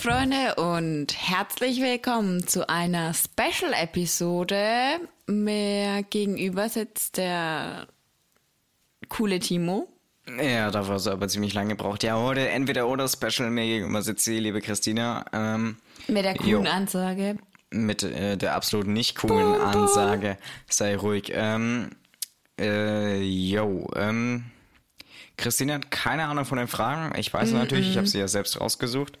Freunde und herzlich willkommen zu einer Special-Episode. Mir gegenüber sitzt der coole Timo. Ja, dafür hast du aber ziemlich lange gebraucht. Ja, heute entweder oder Special. Mir gegenüber sitzt die liebe Christina. Ähm, Mit der coolen jo. Ansage. mit äh, der absolut nicht coolen bum. Ansage. Sei ruhig. Ähm, äh, yo, ähm, Christina hat keine Ahnung von den Fragen. Ich weiß natürlich, ich habe sie ja selbst rausgesucht.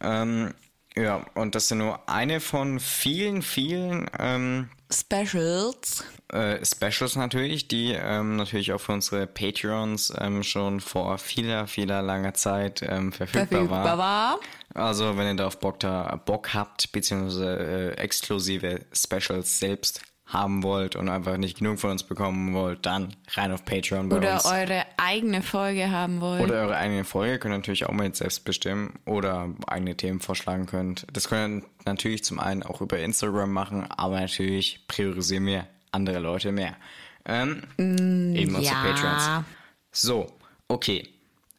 Ähm, ja, und das sind nur eine von vielen, vielen ähm, Specials. äh, Specials natürlich, die ähm, natürlich auch für unsere Patreons ähm, schon vor vieler, vieler langer Zeit ähm, verfügbar, Verfügbar war. war. Also wenn ihr da auf Bock, da, Bock habt, beziehungsweise äh, exklusive Specials selbst haben wollt und einfach nicht genug von uns bekommen wollt, dann rein auf Patreon bei Oder uns. eure eigene Folge haben wollt. Oder eure eigene Folge könnt ihr natürlich auch mit selbst bestimmen oder eigene Themen vorschlagen könnt. Das könnt ihr natürlich zum einen auch über Instagram machen, aber natürlich priorisieren wir andere Leute mehr. Ähm, eben unsere ja. Patreons. So, okay.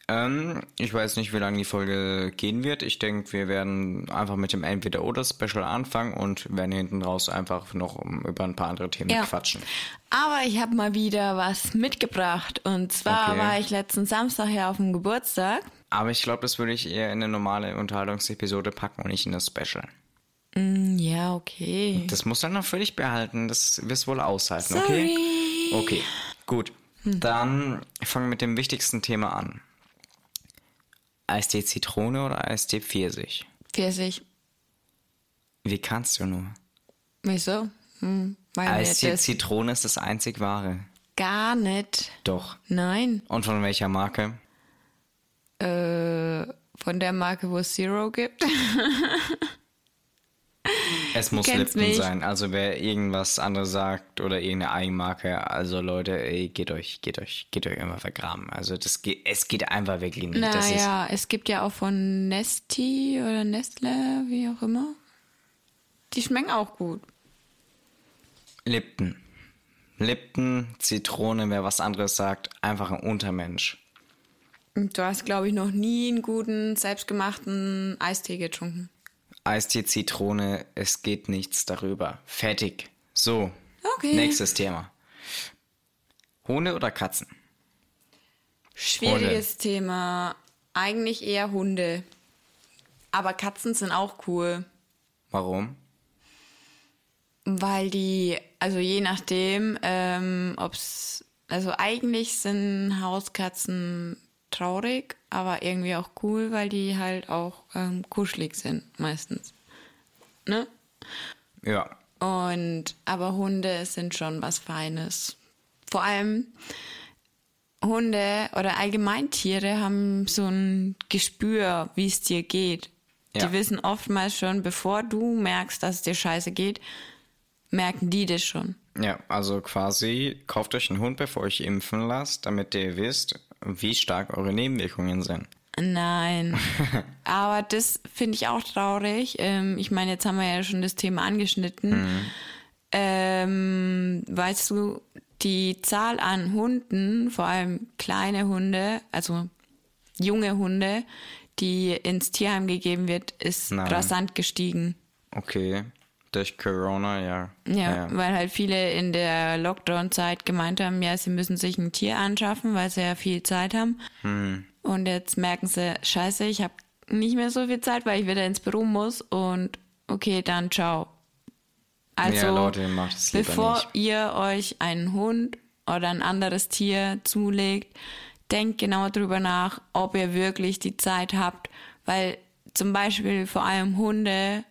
Ähm, ich weiß nicht, wie lange die Folge gehen wird. Ich denke, wir werden einfach mit dem Entweder-Oder-Special anfangen und werden hinten raus einfach noch um, über ein paar andere Themen Ja. quatschen. Aber ich habe mal wieder was mitgebracht. Und zwar Okay. war ich letzten Samstag ja auf dem Geburtstag. Aber ich glaube, das würde ich eher in eine normale Unterhaltungsepisode packen und nicht in das Special. Hm, Ja, okay. Das muss dann noch für dich behalten. Das wirst wohl aushalten, okay? Sorry. Hm. Okay, gut. Dann fangen wir mit dem wichtigsten Thema an. Eistee Zitrone oder Eistee Pfirsich? Pfirsich. Wie kannst du nur? Wieso? Hm, Eistee Zitrone ist das einzig wahre. gar nicht. Doch. Nein. Und von welcher Marke? Äh, von der Marke, wo es Zero gibt. Es muss Lipton mich. sein. Also wer irgendwas anderes sagt oder irgendeine Eigenmarke, also Leute, ey, geht euch, geht euch, geht euch immer vergraben. Also das geht, es geht einfach wirklich nicht. naja, es gibt ja auch von Nesti oder Nestle, wie auch immer. Die schmecken auch gut. Lipton. Lipton, Zitrone, wer was anderes sagt, einfach ein Untermensch. Du hast, glaube ich, noch nie einen guten, selbstgemachten Eistee getrunken. Eistee, Zitrone, es geht nichts darüber. Fertig. So. Okay. Nächstes Thema. Hunde oder Katzen? Schwieriges Thema. Eigentlich eher Hunde. Aber Katzen sind auch cool. Warum? Weil die, also je nachdem, ähm, ob's, also eigentlich sind Hauskatzen traurig, aber irgendwie auch cool, weil die halt auch ähm, kuschelig sind, meistens. Ne? Ja. Und, aber Hunde sind schon was Feines. Vor allem Hunde oder allgemein Tiere haben so ein Gespür, wie es dir geht. Ja. Die wissen oftmals schon, bevor du merkst, dass es dir scheiße geht, merken die das schon. Ja, also quasi kauft euch einen Hund, bevor ihr euch impfen lasst, damit ihr wisst, wie stark eure Nebenwirkungen sind. Nein. Aber das finde ich auch traurig. Ähm, ich meine, jetzt haben wir ja schon das Thema angeschnitten. Ähm, weißt du, die Zahl an Hunden, vor allem kleine Hunde, also junge Hunde, die ins Tierheim gegeben wird, ist Nein. rasant gestiegen. Okay. Durch Corona, ja. Ja, weil halt viele in der Lockdown-Zeit gemeint haben, ja, sie müssen sich ein Tier anschaffen, weil sie ja viel Zeit haben. Und jetzt merken sie, scheiße, ich habe nicht mehr so viel Zeit, weil ich wieder ins Büro muss. Und okay, dann ciao. Also, Ja, Leute, bevor ihr euch einen Hund oder ein anderes Tier zulegt, denkt genau drüber nach, ob ihr wirklich die Zeit habt, weil zum Beispiel vor allem Hunde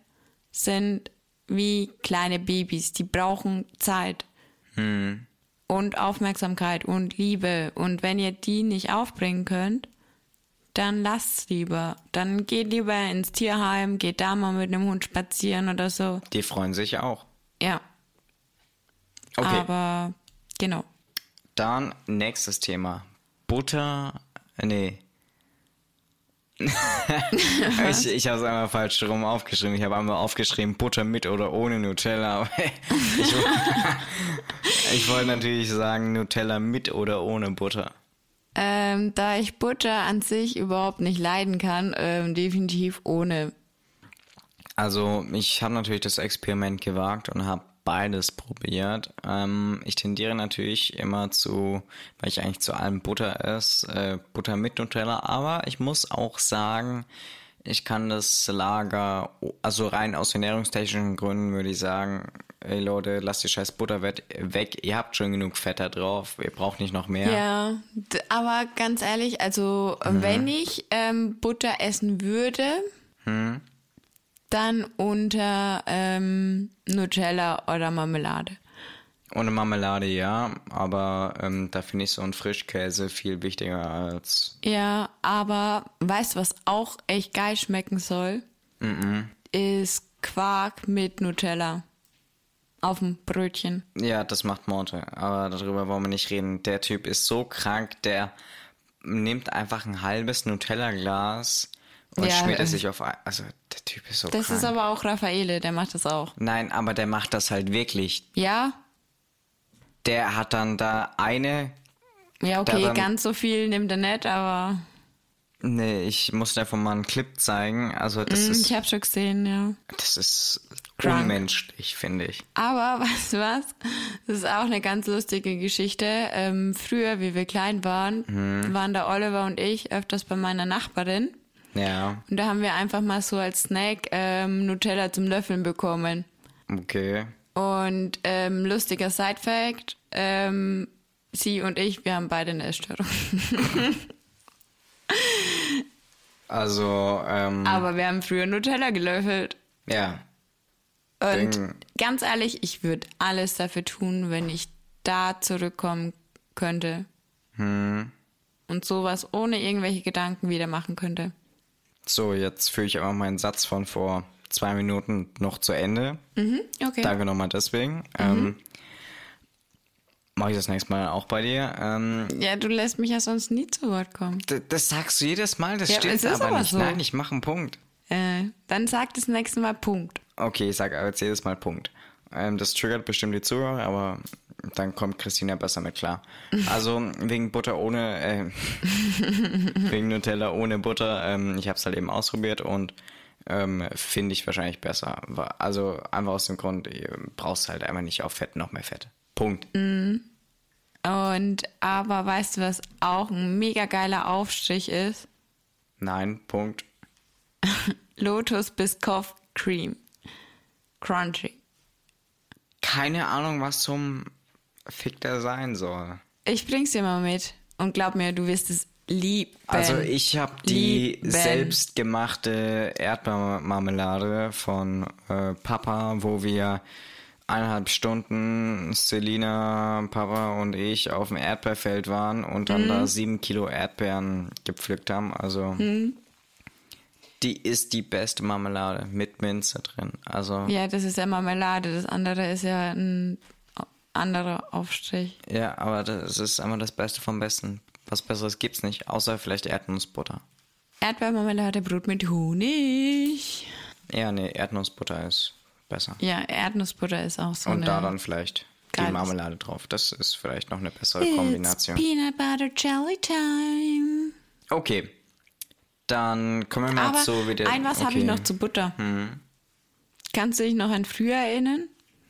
sind wie kleine Babys, die brauchen Zeit und Aufmerksamkeit und Liebe und wenn ihr die nicht aufbringen könnt, dann lasst's lieber. Dann geht lieber ins Tierheim, geht da mal mit einem Hund spazieren oder so. Die freuen sich auch. Ja, Okay. aber genau. Dann nächstes Thema. Butter. äh, Nee. Ich ich habe es einmal falsch rum aufgeschrieben. Ich habe einmal aufgeschrieben Butter mit oder ohne Nutella. ich, ich wollte natürlich sagen Nutella mit oder ohne Butter. Ähm, da ich Butter an sich überhaupt nicht leiden kann, ähm, definitiv ohne. Also ich habe natürlich das Experiment gewagt und habe beides probiert. Ähm, ich tendiere natürlich immer zu, weil ich eigentlich zu allem Butter esse, äh, Butter mit Nutella, aber ich muss auch sagen, ich kann das Lager, also rein aus ernährungstechnischen Gründen würde ich sagen, ey Leute, lasst die scheiß Butter weg, ihr habt schon genug Fett da drauf, ihr braucht nicht noch mehr. Ja, aber ganz ehrlich, also mhm. wenn ich ähm, Butter essen würde, mhm. Dann unter ähm, Nutella oder Marmelade. Ohne Marmelade ja, aber ähm, da finde ich so ein Frischkäse viel wichtiger als. Ja, aber weißt du, was auch echt geil schmecken soll? Mhm. Ist Quark mit Nutella. Auf dem Brötchen. Ja, das macht Morte, aber darüber wollen wir nicht reden. Der Typ ist so krank, der nimmt einfach ein halbes Nutella-Glas und ja, schmiert es sich auf. Also, der Typ ist so das krank. Ist aber auch Raffaele, der macht das auch. Nein, aber der macht das halt wirklich. Ja? der hat dann da eine. Ja, okay, dann, ganz so viel nimmt er nicht, aber. Nee, ich muss dir einfach mal einen Clip zeigen. Also das mm, ist. Ich hab schon gesehen, ja. Das ist Krank. unmenschlich, finde ich. Aber weißt du was? Das ist auch eine ganz lustige Geschichte. Ähm, früher, wie wir klein waren, mhm. waren da Oliver und ich öfters bei meiner Nachbarin. Ja. Und da haben wir einfach mal so als Snack ähm, Nutella zum Löffeln bekommen. Okay. Und ähm, lustiger Side-Fact, ähm, sie und ich, wir haben beide eine Essstörung. also, ähm, Aber wir haben früher Nutella gelöffelt. Ja. Und Ding. ganz ehrlich, ich würde alles dafür tun, wenn ich da zurückkommen könnte. Hm. Und sowas ohne irgendwelche Gedanken wieder machen könnte. So, jetzt führe ich aber meinen Satz von vor zwei Minuten noch zu Ende. Mhm, okay. Danke nochmal deswegen. Mhm. Ähm, Mache ich das nächste Mal auch bei dir. Ähm, ja, du lässt mich ja sonst nie zu Wort kommen. Das sagst du jedes Mal, das ja, stimmt aber, aber, nicht. So. Nein, ich mache einen Punkt. Äh, dann sag das nächste Mal Punkt. Okay, ich sage jetzt jedes Mal Punkt. Ähm, das triggert bestimmt die Zuhörer, aber dann kommt Christina besser mit klar. Also wegen Butter ohne, äh, wegen Nutella ohne Butter. Ähm, ich habe es halt eben ausprobiert und ähm, finde ich wahrscheinlich besser. Also einfach aus dem Grund, du brauchst halt einfach nicht auf Fett noch mehr Fett. Punkt. Mm. Und aber weißt du, was auch ein mega geiler Aufstrich ist? Nein, Punkt. Lotus Biscoff Cream. Crunchy. Keine Ahnung, was zum Fick da sein soll. Ich bring's dir mal mit. Und glaub mir, du wirst es lieben. Also ich habe die lieben. selbstgemachte Erdbeermarmelade von äh, Papa, wo wir eineinhalb Stunden Selina, Papa und ich auf dem Erdbeerfeld waren und dann mhm. da sieben Kilo Erdbeeren gepflückt haben. Also mhm. die ist die beste Marmelade mit Minze drin. Also ja, das ist ja Marmelade. Das andere ist ja ein anderer Aufstrich. Ja, aber das ist einfach das Beste vom Besten. Was Besseres gibt's nicht, außer vielleicht Erdnussbutter. Erdbeermarmelade, Brot mit Honig. Ja, nee, Erdnussbutter ist besser. Ja, Erdnussbutter ist auch so. Und da dann vielleicht die Marmelade drauf. Das ist vielleicht noch eine bessere It's Kombination. Peanut Butter Jelly Time. Okay. Dann kommen wir mal Aber zu wieder. Ein was okay. habe ich noch zu Butter. Hm. Kannst du dich noch an früher erinnern?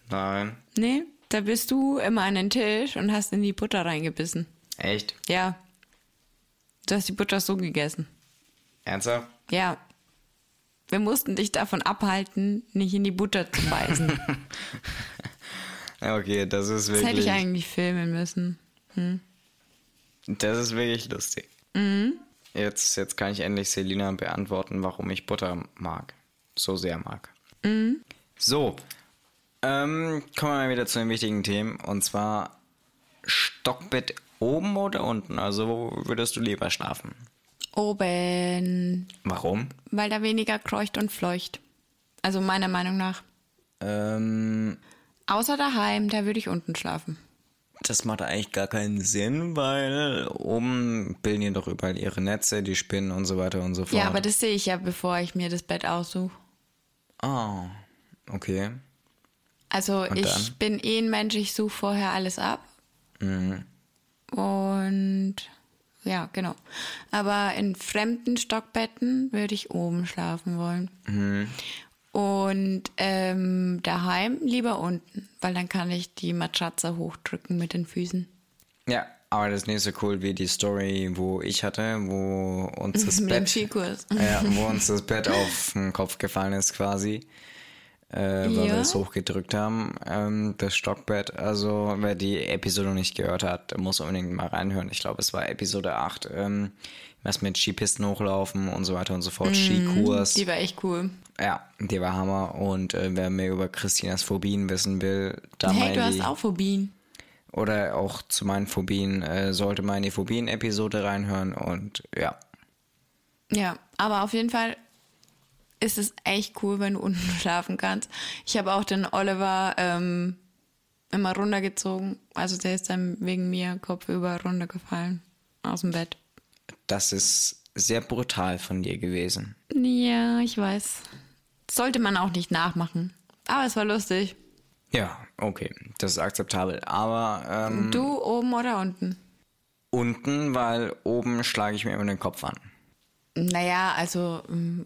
Nein. Nee? Da bist du immer an den Tisch und hast in die Butter reingebissen. Echt? Ja. Du hast die Butter so gegessen. Ernsthaft? Ja. Wir mussten dich davon abhalten, nicht in die Butter zu beißen. okay, das ist wirklich. Das hätte ich eigentlich filmen müssen. Hm. Das ist wirklich lustig. Mhm. Jetzt, jetzt kann ich endlich Selina beantworten, warum ich Butter mag. So sehr mag. Mhm. So. Ähm, kommen wir mal wieder zu den wichtigen Themen. Und zwar Stockbett oben oder unten? Also wo würdest du lieber schlafen? Oben. Warum? Weil da weniger kreucht und fleucht. Also meiner Meinung nach. Ähm. Außer daheim, da würde ich unten schlafen. Das macht eigentlich gar keinen Sinn, weil oben bilden ja doch überall ihre Netze, die Spinnen und so weiter und so fort. Ja, aber das sehe ich ja, bevor ich mir das Bett aussuche. Ah, okay. Also und ich dann? bin eh ein Mensch, ich suche vorher alles ab. Mhm. Und ja, genau. Aber in fremden Stockbetten würde ich oben schlafen wollen. Mhm. Und ähm, daheim lieber unten, weil dann kann ich die Matratze hochdrücken mit den Füßen. Ja, aber das ist nicht so cool wie die Story, wo ich hatte, wo uns das Bett, ja, wo uns das Bett auf den Kopf gefallen ist quasi, äh, weil wir Ja. es hochgedrückt haben, ähm, das Stockbett. Also wer die Episode noch nicht gehört hat, muss unbedingt mal reinhören. Ich glaube, es war Episode 8, ähm, was mit Skipisten hochlaufen und so weiter und so fort, Skikurs. Mhm, Die war echt cool. Ja, die war Hammer. Und äh, wer mehr über Christinas Phobien wissen will, da mal Hey, du in hast auch Phobien. oder auch zu meinen Phobien, äh, sollte mal in die Phobien-Episode reinhören. Und ja, Ja, aber auf jeden Fall ist es echt cool, wenn du unten schlafen kannst. Ich habe auch den Oliver ähm, immer runtergezogen. Also der ist dann wegen mir kopfüber runtergefallen aus dem Bett. das ist sehr brutal von dir gewesen. Ja, ich weiß. Sollte man auch nicht nachmachen. Aber es war lustig. Ja, okay, das ist akzeptabel. Aber ähm, Du oben oder unten? unten, weil oben schlage ich mir immer den Kopf an. Naja, also mm,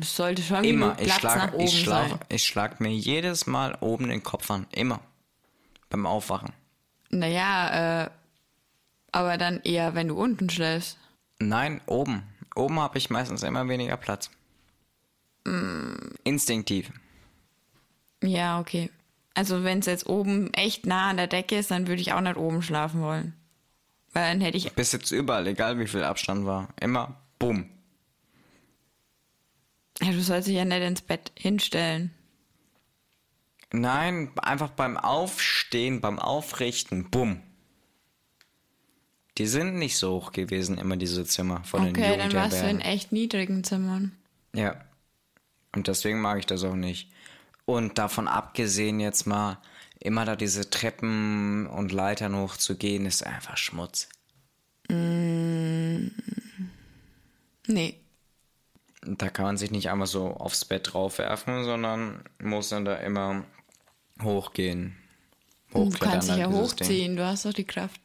es sollte schon Immer. genug Ich Platz nach schlage oben ich schlag, sein. ich schlag mir jedes Mal oben den Kopf an. Immer. Beim Aufwachen. Naja, äh, aber dann eher, wenn du unten schläfst. Nein, oben. Oben habe ich meistens immer weniger Platz. Instinktiv. Ja, okay. Also wenn es jetzt oben echt nah an der Decke ist, dann würde ich auch nicht oben schlafen wollen. Weil dann hätte ich. Bis jetzt überall, egal wie viel Abstand war. Immer bumm. Ja, du sollst dich ja nicht ins Bett hinstellen. Nein, einfach beim Aufstehen, beim Aufrichten, bumm. Die sind nicht so hoch gewesen, immer diese Zimmer von den Okay, dann warst du in echt niedrigen Zimmern. Ja. Und deswegen mag ich das auch nicht. Und davon abgesehen jetzt mal, immer da diese Treppen und Leitern hochzugehen, ist einfach Schmutz. Nee. Da kann man sich nicht einfach so aufs Bett draufwerfen, sondern muss dann da immer hochgehen. Du kannst dich halt ja hochziehen, du hast doch die Kraft.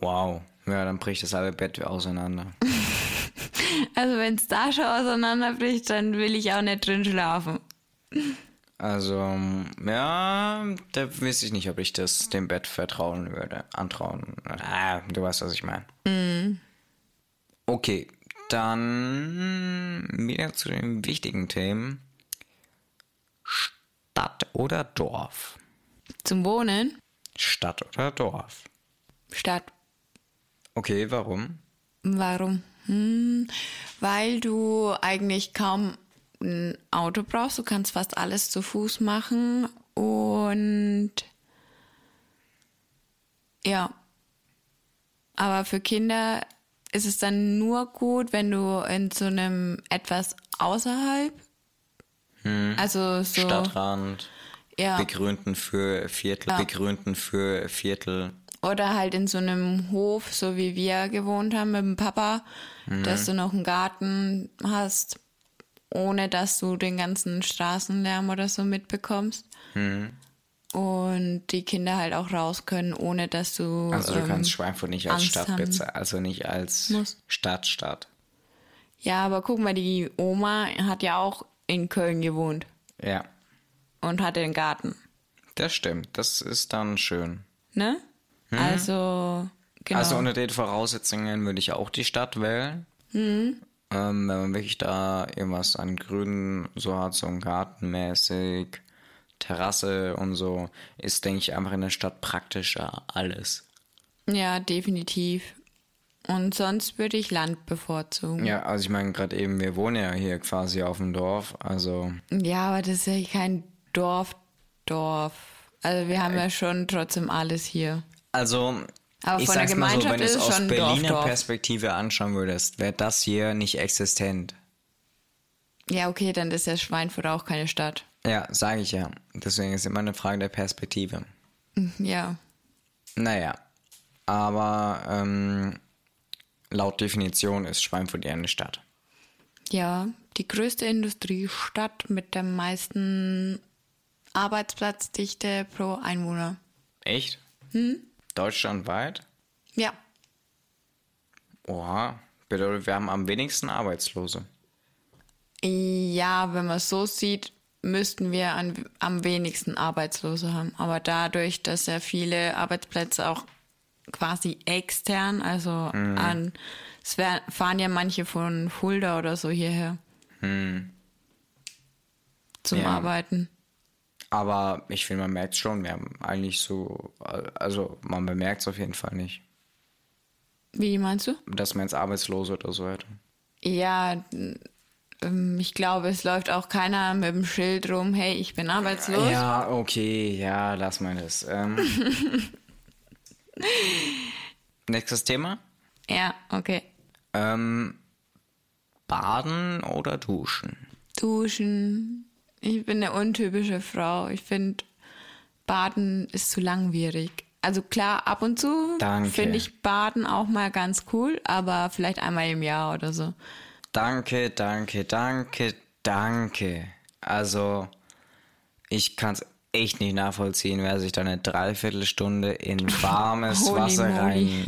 Wow. Ja, dann bricht das halbe Bett auseinander. Also wenn es da schon auseinanderbricht, dann will ich auch nicht drin schlafen. Also, ja, da wüsste ich nicht, ob ich das dem Bett vertrauen würde. Antrauen. Ah, du weißt, was ich meine. Okay, dann wieder zu den wichtigen Themen. Stadt oder Dorf? Zum Wohnen? Stadt oder Dorf? Stadt. Okay, warum? Warum? Hm, weil du eigentlich kaum ein Auto brauchst. Du kannst fast alles zu Fuß machen und ja. Aber für Kinder ist es dann nur gut, wenn du in so einem etwas außerhalb, also so Stadtrand, ja, begrünten für Viertel, Ja. begrünten für Viertel. Oder halt in so einem Hof, so wie wir gewohnt haben mit dem Papa, dass du noch einen Garten hast, ohne dass du den ganzen Straßenlärm oder so mitbekommst. Und die Kinder halt auch raus können, ohne dass du. Also du ähm, kannst Schweinfurt nicht als Angst Stadt also nicht als Muss. Stadt, Stadt. Ja, aber guck mal, die Oma hat ja auch in Köln gewohnt Ja, und hatte einen Garten. das stimmt. Das ist dann schön. Ne? Also, genau. Also unter den Voraussetzungen würde ich auch die Stadt wählen. Ähm, wenn man wirklich da irgendwas an Grünen so hat, so ein Gartenmäßig, Terrasse und so, ist, denke ich, einfach in der Stadt praktischer alles. ja, definitiv. Und sonst würde ich Land bevorzugen. Ja, also ich meine, gerade eben, wir wohnen ja hier quasi auf dem Dorf, also Ja, aber das ist ja kein Dorf, Dorf. Also wir haben ja schon trotzdem alles hier. Also, Aber ich sag's mal so, wenn du es aus Berliner Dorf. Perspektive anschauen würdest, wäre das hier nicht existent. Ja, okay, dann ist ja Schweinfurt auch keine Stadt. Ja, sage ich ja. Deswegen ist immer eine Frage der Perspektive. Ja. Naja, aber ähm, laut Definition ist Schweinfurt ja eine Stadt. Ja, die größte Industriestadt mit der meisten Arbeitsplatzdichte pro Einwohner. Echt? Deutschlandweit? Ja. Oha, bedeutet, wir haben am wenigsten Arbeitslose. Ja, wenn man es so sieht, müssten wir an, am wenigsten Arbeitslose haben. Aber dadurch, dass ja viele Arbeitsplätze auch quasi extern, also Mhm. an, es fahren ja manche von Fulda oder so hierher zum Mhm. Ja. Arbeiten. Aber ich finde, man merkt schon, wir haben eigentlich so, also man bemerkt es auf jeden Fall nicht, Wie meinst du? dass man jetzt Arbeitslose oder so hätte. Ja, ich glaube, es läuft auch keiner mit dem Schild rum, hey, ich bin arbeitslos. Ja, okay, ja, lass mal das. Ähm, nächstes Thema. Ja, okay. Ähm, Baden oder Duschen? Duschen. Ich bin eine untypische Frau. Ich finde, Baden ist zu langwierig. Also klar, ab und zu finde ich Baden auch mal ganz cool, aber vielleicht einmal im Jahr oder so. Danke, danke, danke, danke. Also, ich kann es echt nicht nachvollziehen, wer sich da eine Dreiviertelstunde in warmes Wasser rein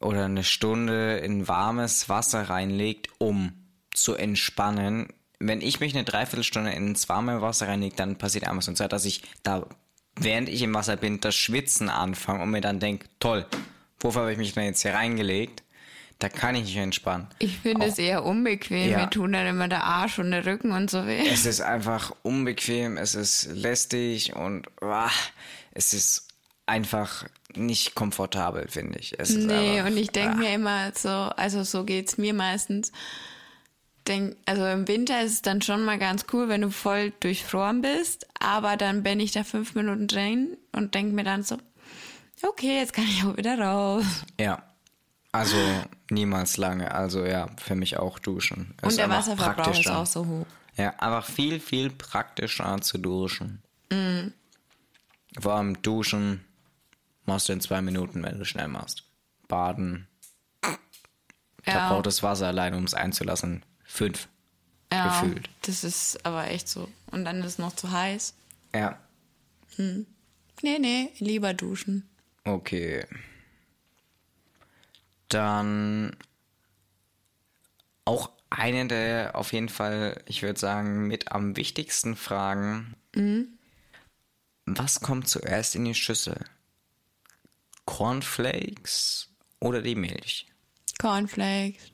oder eine Stunde in warmes Wasser reinlegt, um zu entspannen. Wenn ich mich eine Dreiviertelstunde ins warme Wasser reinlege, dann passiert einmal so Zeit, dass ich da, während ich im Wasser bin, das Schwitzen anfange und mir dann denke, toll, wofür habe ich mich denn jetzt hier reingelegt? Da kann ich nicht entspannen. Ich finde es eher unbequem. Ja. Mir tun dann immer der Arsch und der Rücken und so weh. Es ist einfach unbequem, es ist lästig und ah, es ist einfach nicht komfortabel, finde ich. Es Nee, einfach, und ich denke ah, mir immer so, also so geht's mir meistens. Denk, also im Winter ist es dann schon mal ganz cool, wenn du voll durchfroren bist, aber dann bin ich da fünf Minuten drin und denke mir dann so, okay, jetzt kann ich auch wieder raus. Ja. Also niemals lange. Also ja, für mich auch duschen. Ist und der Wasserverbrauch ist auch so hoch. Ja, einfach viel, viel praktischer zu duschen. Mhm. Vor allem duschen machst du in zwei Minuten, wenn du schnell machst. Baden, da Ja, braucht das Wasser allein, um es einzulassen. Fünf. ja, gefühlt. das ist aber echt so. Und dann ist es noch zu heiß. Ja, Nee, nee, lieber duschen. Okay. Dann auch eine der auf jeden Fall, ich würde sagen, mit am wichtigsten Fragen. Was kommt zuerst in die Schüssel? Cornflakes oder die Milch? Cornflakes.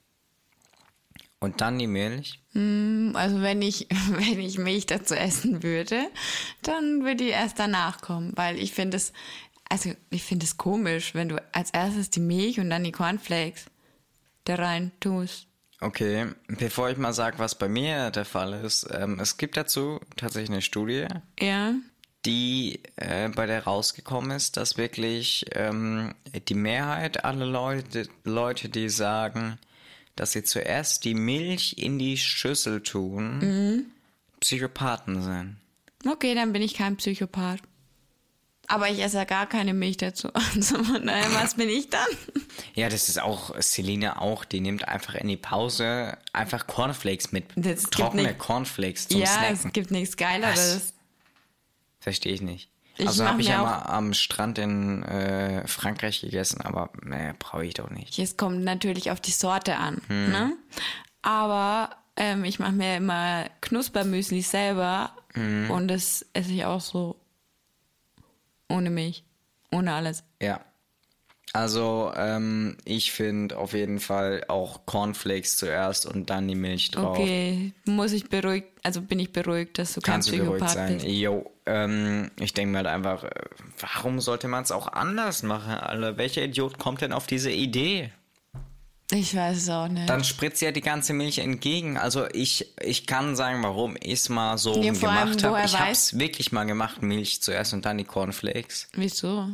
Und dann die Milch? Also wenn ich, wenn ich Milch dazu essen würde, dann würde die erst danach kommen, weil ich finde es, also ich finde es komisch, wenn du als erstes die Milch und dann die Cornflakes da rein tust. Okay, bevor ich mal sage, was bei mir der Fall ist, ähm, es gibt dazu tatsächlich eine Studie, Ja, die äh, bei der rausgekommen ist, dass wirklich ähm, die Mehrheit aller Leute, Leute, die sagen, dass sie zuerst die Milch in die Schüssel tun, Psychopathen sind. okay, dann bin ich kein Psychopath. Aber ich esse ja gar keine Milch dazu. Also von daher, was bin ich dann? Ja, das ist auch Selina auch, die nimmt einfach in die Pause einfach Cornflakes mit. Das trockene Cornflakes zum ja, Snacken. es gibt nichts Geileres. Verstehe ich nicht. Ich also habe ich ja mal am Strand in äh, Frankreich gegessen, aber ne, brauche ich doch nicht. Es kommt natürlich auf die Sorte an. Ne? Aber ähm, ich mache mir immer Knuspermüsli selber und das esse ich auch so ohne Milch, ohne alles. Ja. Also, ähm, ich finde auf jeden Fall auch Cornflakes zuerst und dann die Milch drauf. Okay, muss ich beruhigt, also bin ich beruhigt, dass du kein Kannst du beruhigt Psychopath sein. bist. Jo, ähm, ich denke mir halt einfach, äh, warum sollte man es auch anders machen, Alter? Welcher Idiot kommt denn auf diese Idee? Ich weiß es auch nicht. Dann spritzt ja die ganze Milch entgegen. Also ich, ich kann sagen, warum ich es mal so allem, gemacht habe. Ich habe es wirklich mal gemacht, Milch zuerst und dann die Cornflakes. Wieso?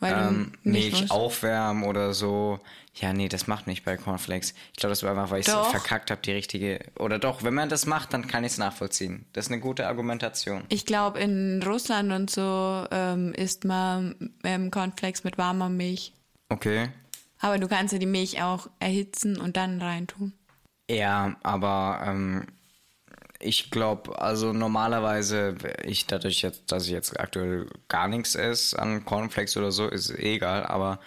Weil Ähm, Milch musst. aufwärmen oder so. Ja, nee, das macht nicht bei Cornflakes. Ich glaube, das war einfach, weil ich Doch. verkackt habe, die richtige. Oder doch, wenn man das macht, dann kann ich es nachvollziehen. Das ist eine gute Argumentation. Ich glaube, in Russland und so ähm, isst man ähm, Cornflakes mit warmer Milch. Okay. Aber du kannst ja die Milch auch erhitzen und dann reintun. Ja, aber ähm, ich glaube, also normalerweise, ich dadurch jetzt, dass ich jetzt aktuell gar nichts esse an Cornflakes oder so, ist eh egal, aber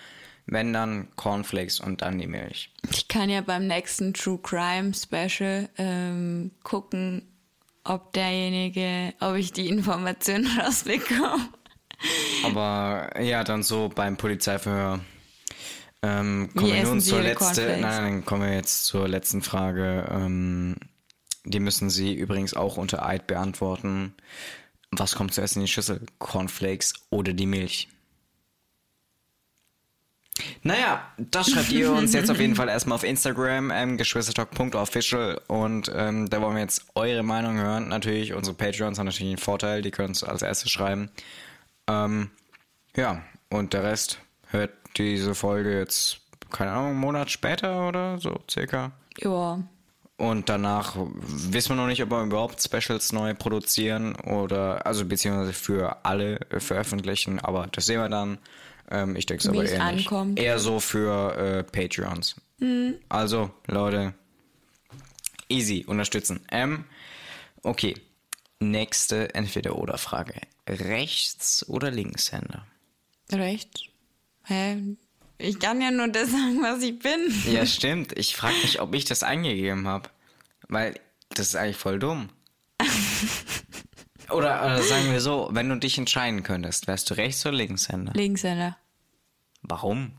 wenn dann Cornflakes und dann die Milch. Ich kann ja beim nächsten True Crime Special ähm, gucken, ob derjenige, ob ich die Information rausbekomme. Aber ja, dann so beim Polizeiverhör. Ähm, kommen wir nun zur letzten. Nein, nein, kommen wir jetzt zur letzten Frage. Ähm, die müssen Sie übrigens auch unter Eid beantworten. Was kommt zuerst in die Schüssel? Cornflakes oder die Milch? Naja, das schreibt ihr uns jetzt auf jeden Fall erstmal auf Instagram, ähm, geschwistertalk.official und ähm, da wollen wir jetzt eure Meinung hören. Natürlich, unsere Patreons haben natürlich einen Vorteil, die können es als erstes schreiben. Ähm, ja, und der Rest hört diese Folge jetzt, keine Ahnung, einen Monat später oder so circa. Ja. Und danach wissen wir noch nicht, ob wir überhaupt Specials neu produzieren oder, also beziehungsweise für alle veröffentlichen, aber das sehen wir dann. Ähm, ich denke es aber eher nicht. Eher so für äh, Patreons. Also, Leute, easy, unterstützen. Ähm, okay, nächste Entweder-Oder-Frage. Rechts- oder Linkshänder? Recht. Hä? Ich kann ja nur das sagen, was ich bin. Ja, stimmt. Ich frage mich, ob ich das eingegeben habe. Weil das ist eigentlich voll dumm. Oder äh, sagen wir so, wenn du dich entscheiden könntest, wärst du Rechts- oder Linkshänder? Linkshänder. Warum?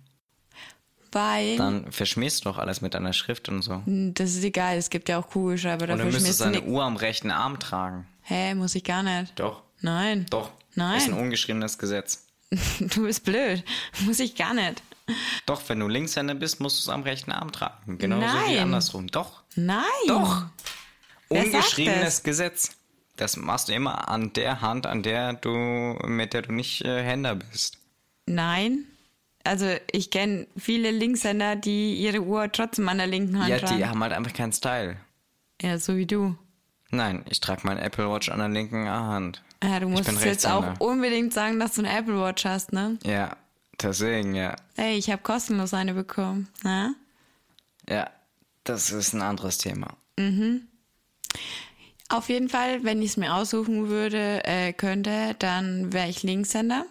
Weil, Dann verschmierst du doch alles mit deiner Schrift und so. das ist egal, es gibt ja auch Kugelschreiber, dafür müsstest du deine nicht. Uhr am rechten Arm tragen. Hä, muss ich gar nicht. Doch. Nein. Doch. Nein. Ist ein ungeschriebenes Gesetz. Du bist blöd. Muss ich gar nicht. Doch, wenn du Linkshänder bist, musst du es am rechten Arm tragen. Genauso wie Nein. andersrum. Doch. Nein. Doch. Wer Ungeschriebenes? Gesetz. Das machst du immer an der Hand, an der du, mit der du nicht äh, Händer bist. Nein. Also ich kenne viele Linkshänder, die ihre Uhr trotzdem an der linken Hand Ja, tragen. die haben halt einfach keinen Style. Ja, so wie du. Nein, ich trage mein Apple Watch an der linken Hand. Ja, du Ich musst jetzt auch unbedingt sagen, dass du eine Apple Watch hast, ne? Ja, deswegen, ja. Ey, ich habe kostenlos eine bekommen. Ne? Ja, das ist ein anderes Thema. Auf jeden Fall, wenn ich es mir aussuchen würde, äh, könnte, dann wäre ich Linkshänder,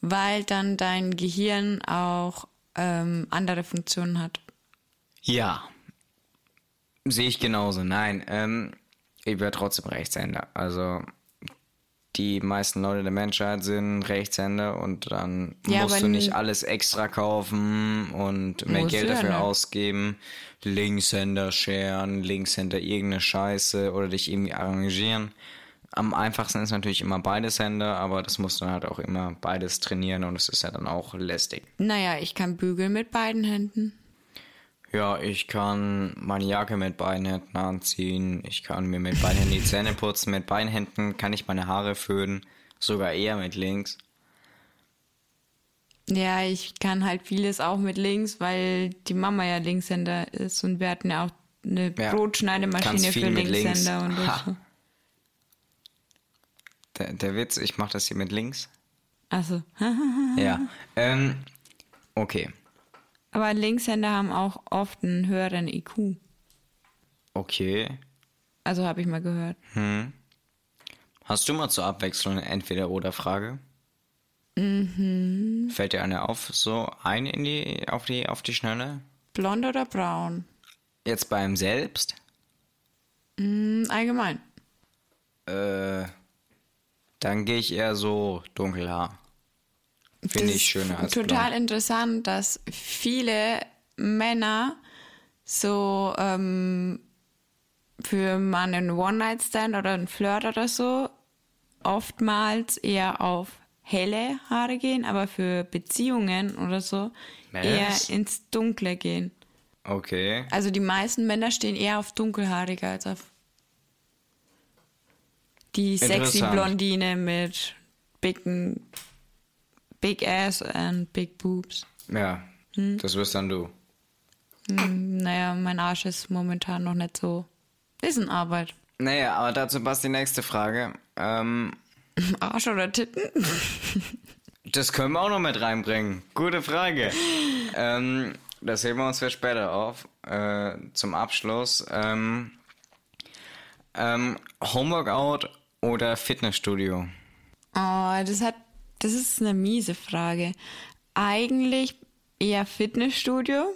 weil dann dein Gehirn auch ähm, andere Funktionen hat. Ja. Sehe ich genauso. Nein, ähm, ich wäre trotzdem Rechtshänder. Also, die meisten Leute der Menschheit sind Rechtshänder und dann Ja, musst du nicht alles extra kaufen und mehr Geld du ja dafür nicht. ausgeben. Linkshänder scheren, Linkshänder irgendeine Scheiße oder dich irgendwie arrangieren. Am einfachsten ist natürlich immer beides Hände, aber das musst du halt auch immer beides trainieren und es ist ja dann auch lästig. Naja, ich kann bügeln mit beiden Händen. Ja, ich kann meine Jacke mit beiden Händen anziehen. Ich kann mir mit beiden Händen die Zähne putzen. Mit beiden Händen kann ich meine Haare föhnen. Sogar eher mit links. Ja, ich kann halt vieles auch mit links, weil die Mama ja Linkshänder ist und wir hatten ja auch eine Ja, Brotschneidemaschine für mit links. Linkshänder und Ha. so. Der, der Witz, ich mache das hier mit links. Also, Ja. Ähm, okay. Aber Linkshänder haben auch oft einen höheren IQ. Okay. Also habe ich mal gehört. Hast du mal zur Abwechslung eine Entweder-Oder-Frage? Mhm. Fällt dir eine auf, so ein in die, auf die, auf die Schnelle? Blond oder braun? Jetzt beim Selbst? Hm, allgemein. Äh, dann gehe ich eher so dunkelhaar. Finde ich schöner als Total blond. interessant, dass viele Männer so ähm, für mal einen One-Night-Stand oder einen Flirt oder so oftmals eher auf helle Haare gehen, aber für Beziehungen oder so Was? eher ins Dunkle gehen. Okay. Also die meisten Männer stehen eher auf dunkelhaarige als auf die sexy. Blondine mit bigen, big ass and big boobs. Ja, Hm? das wirst dann du. Naja, mein Arsch ist momentan noch nicht so. Ist in Arbeit. Naja, aber dazu passt die nächste Frage. Ähm, Arsch oder Titten? das können wir auch noch mit reinbringen. Gute Frage. ähm, das heben wir uns für später auf. Äh, zum Abschluss. Ähm, ähm, Homeworkout oder Fitnessstudio? Oh, das hat, das ist eine miese Frage. Eigentlich eher Fitnessstudio.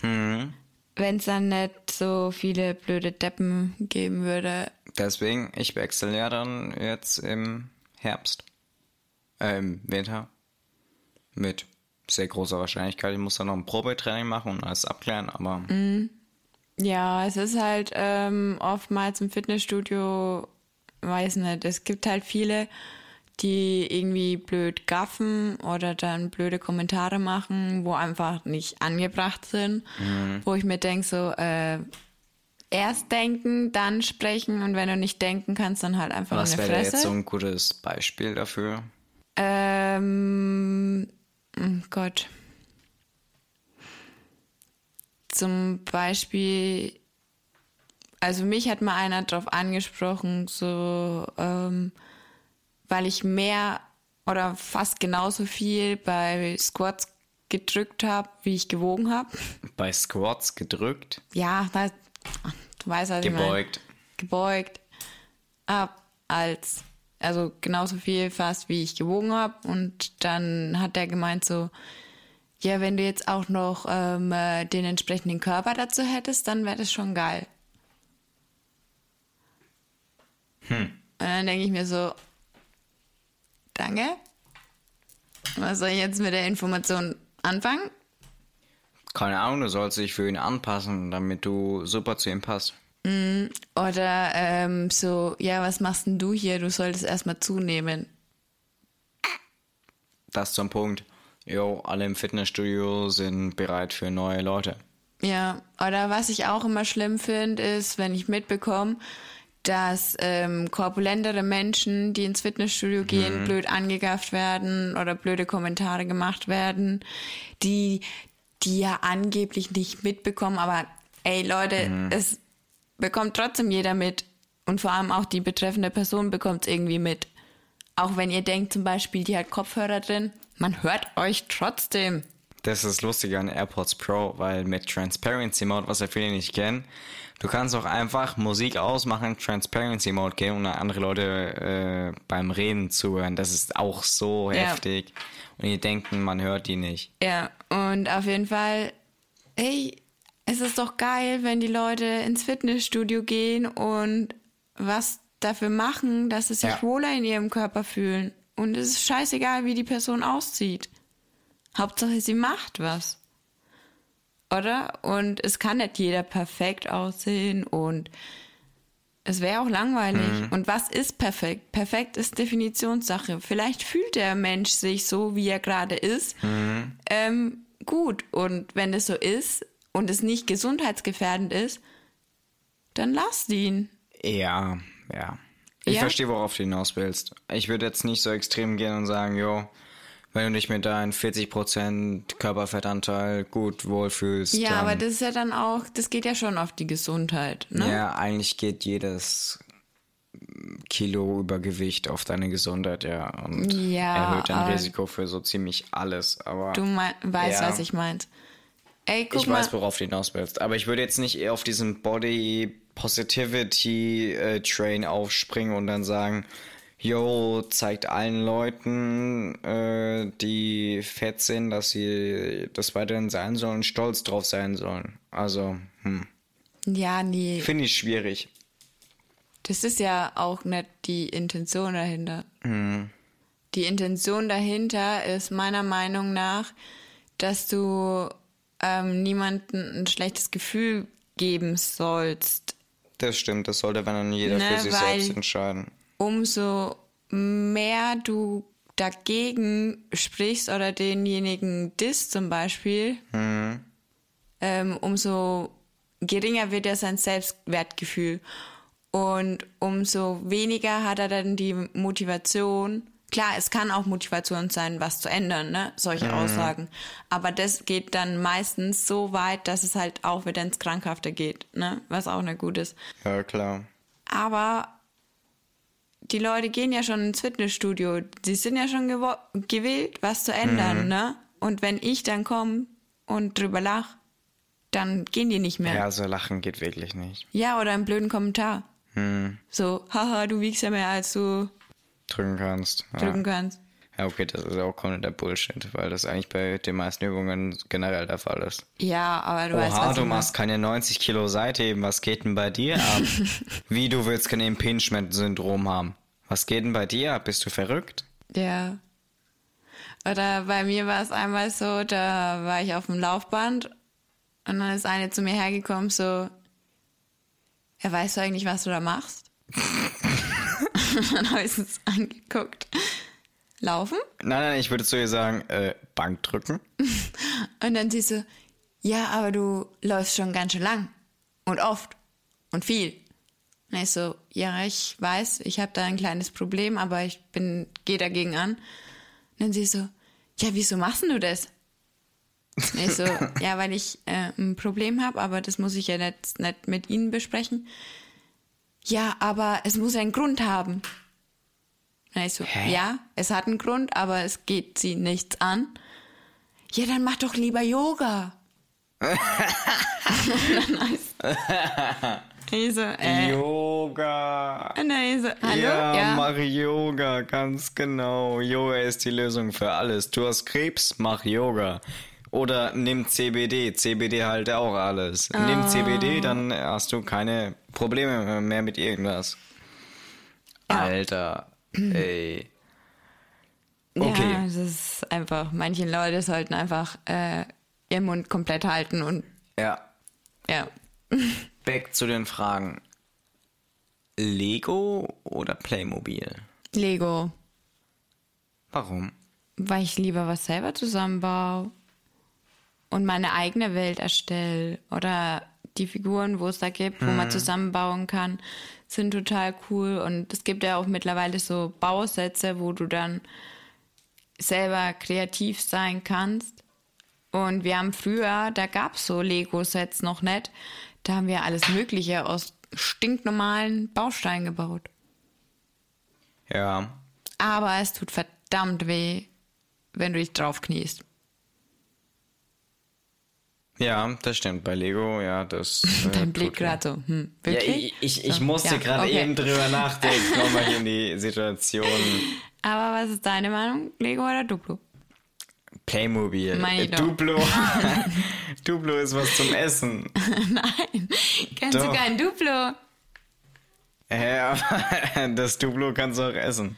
Hm. Wenn es dann nicht so viele blöde Deppen geben würde. Deswegen, ich wechsle ja dann jetzt im Herbst. Äh, im Winter. Mit sehr großer Wahrscheinlichkeit. Ich muss dann noch ein Probetraining machen und alles abklären, aber. Ja, es ist halt ähm, oftmals im Fitnessstudio, weiß nicht, es gibt halt viele, die irgendwie blöd gaffen oder dann blöde Kommentare machen, wo einfach nicht angebracht sind, wo ich mir denke, so, äh, erst denken, dann sprechen und wenn du nicht denken kannst, dann halt einfach Was in die wäre Fresse. jetzt so ein gutes Beispiel dafür? Ähm, oh Gott. Zum Beispiel, also mich hat mal einer drauf angesprochen, so, ähm, weil ich mehr oder fast genauso viel bei Squats gedrückt habe, wie ich gewogen habe. Bei Squats gedrückt, Ja, da, du weißt, was ich meine. Gebeugt. gebeugt. Ab als also genauso viel fast wie ich gewogen habe und dann hat er gemeint so ja wenn du jetzt auch noch ähm, äh, den entsprechenden Körper dazu hättest dann wäre das schon geil. Und dann denke ich mir so danke was soll ich jetzt mit der Information anfangen Keine Ahnung, du sollst dich für ihn anpassen, damit du super zu ihm passt. oder ähm, so ja was machst denn du hier du solltest erstmal zunehmen Das zum Punkt. Jo, alle im Fitnessstudio sind bereit für neue Leute. Ja, oder was ich auch immer schlimm finde, ist, wenn ich mitbekomme, dass ähm, korpulentere Menschen, die ins Fitnessstudio gehen, blöd angegafft werden oder blöde Kommentare gemacht werden, die, die ja angeblich nicht mitbekommen, aber ey Leute, es bekommt trotzdem jeder mit und vor allem auch die betreffende Person bekommt es irgendwie mit. Auch wenn ihr denkt zum Beispiel, die hat Kopfhörer drin, man hört euch trotzdem. Das ist lustig an AirPods Pro, weil mit Transparency Mode, was ja viele nicht kennen, du kannst auch einfach Musik ausmachen, Transparency Mode gehen und andere Leute äh, beim Reden zuhören. Das ist auch so Ja. heftig. Und die denken, man hört die nicht. Ja, und auf jeden Fall, hey, es ist doch geil, wenn die Leute ins Fitnessstudio gehen und was dafür machen, dass sie sich Ja. wohler in ihrem Körper fühlen. Und es ist scheißegal, wie die Person aussieht. Hauptsache, sie macht was. Oder? Und es kann nicht jeder perfekt aussehen und es wäre auch langweilig. Und was ist perfekt? Perfekt ist Definitionssache. Vielleicht fühlt der Mensch sich so, wie er gerade ist, ähm, gut. Und wenn es so ist und es nicht gesundheitsgefährdend ist, dann lasst ihn. Ja, ja. Ich Ja? verstehe, worauf du hinaus willst. Ich würde jetzt nicht so extrem gehen und sagen, jo, wenn du dich mit deinem 40% Körperfettanteil gut wohlfühlst. Ja, aber das ist ja dann auch, das geht ja schon auf die Gesundheit. Ne? Ja, eigentlich geht jedes Kilo Übergewicht auf deine Gesundheit, ja. Und Ja, erhöht dein Risiko für so ziemlich alles. Aber Du weißt, Ja. was ich meinte. Ey, guck ich mal. weiß, worauf du hinaus willst. Aber ich würde jetzt nicht eher auf diesen Body Positivity äh, Train aufspringen und dann sagen, yo, zeigt allen Leuten, äh, die fett sind, dass sie das weiterhin sein sollen, stolz drauf sein sollen. Also, hm. ja, nee. Finde ich schwierig. Das ist ja auch nicht die Intention dahinter. Mhm. Die Intention dahinter ist meiner Meinung nach, dass du ähm, niemandem ein schlechtes Gefühl geben sollst. Das stimmt, das sollte wenn dann jeder Ne, für sich selbst entscheiden. Umso mehr du dagegen sprichst oder denjenigen disst zum Beispiel, ähm, umso geringer wird ja sein Selbstwertgefühl. Und umso weniger hat er dann die Motivation. Klar, es kann auch Motivation sein, was zu ändern, ne? Solche Aussagen. Aber das geht dann meistens so weit, dass es halt auch wieder ins Krankhafte geht, ne? Was auch nicht gut ist. Ja, klar. Aber die Leute gehen ja schon ins Fitnessstudio. Sie sind ja schon gewillt, was zu ändern, ne? Und wenn ich dann komme und drüber lach, dann gehen die nicht mehr. Ja, so lachen geht wirklich nicht. Ja, oder einen blöden Kommentar. Hm, So, haha, du wiegst ja mehr, als du drücken kannst. Ja. drücken kannst. Ja, okay, das ist auch kompletter Bullshit, weil das eigentlich bei den meisten Übungen generell der Fall ist. Ja, aber du weißt, Oha, was du machst keine 90 Kilo Seitheben, was geht denn bei dir ab? Wie, du willst kein Impingement-Syndrom haben? Was geht denn bei dir ab? Bist du verrückt? Ja. Oder bei mir war es einmal so, da war ich auf dem Laufband und dann ist eine zu mir hergekommen, so, ja, weißt du eigentlich, was du da machst? und dann habe ich es angeguckt. Laufen? Nein, nein, ich würde zu ihr sagen, äh, Bank drücken. Und dann sie so, ja, aber du läufst schon ganz schön lang und oft und viel. Und ich so, ja, ich weiß, ich habe da ein kleines Problem, aber ich bin, gehe dagegen an. Und dann sie so, ja, wieso machst du das? Und ich so, ja, weil ich äh, ein Problem habe, aber das muss ich ja nicht, nicht mit Ihnen besprechen. Ja, aber es muss einen Grund haben. Und ich so, Hä? ja, es hat einen Grund, aber es geht sie nichts an. Ja, dann mach doch lieber Yoga. Und so, äh, Yoga. so, hallo? Ja, Ja, mach Yoga, ganz genau. Yoga ist die Lösung für alles. Du hast Krebs, mach Yoga. Oder nimm CBD. CBD halt auch alles. Nimm Ah. CBD, dann hast du keine Probleme mehr mit irgendwas. Alter, ey. Okay. Ja, das ist einfach, manche Leute sollten einfach äh, ihren Mund komplett halten und Ja, ja. back zu den Fragen. Lego oder Playmobil? Lego, Warum? weil ich lieber was selber zusammenbaue und meine eigene Welt erstelle oder die Figuren, wo es da gibt, wo man zusammenbauen kann, sind total cool und es gibt ja auch mittlerweile so Bausätze, wo du dann selber kreativ sein kannst. Und wir haben früher, da gab es so Lego-Sets noch nicht, da haben wir alles Mögliche aus stinknormalen Bausteinen gebaut. Ja, Aber es tut verdammt weh, wenn du dich drauf kniest. ja, das stimmt. Bei Lego, ja, das. Äh, Dein Blick gerade so, hm, Ja, wirklich? ich, ich, ich So, musste ja, gerade okay. eben drüber nachdenken, nochmal hier in die Situation. Aber was ist deine Meinung? Lego oder Duplo? Playmobil. Äh. Duplo. Duplo ist was zum Essen. Nein, kennst du Doch. kein Duplo? Hä, aber das Duplo kannst du auch essen.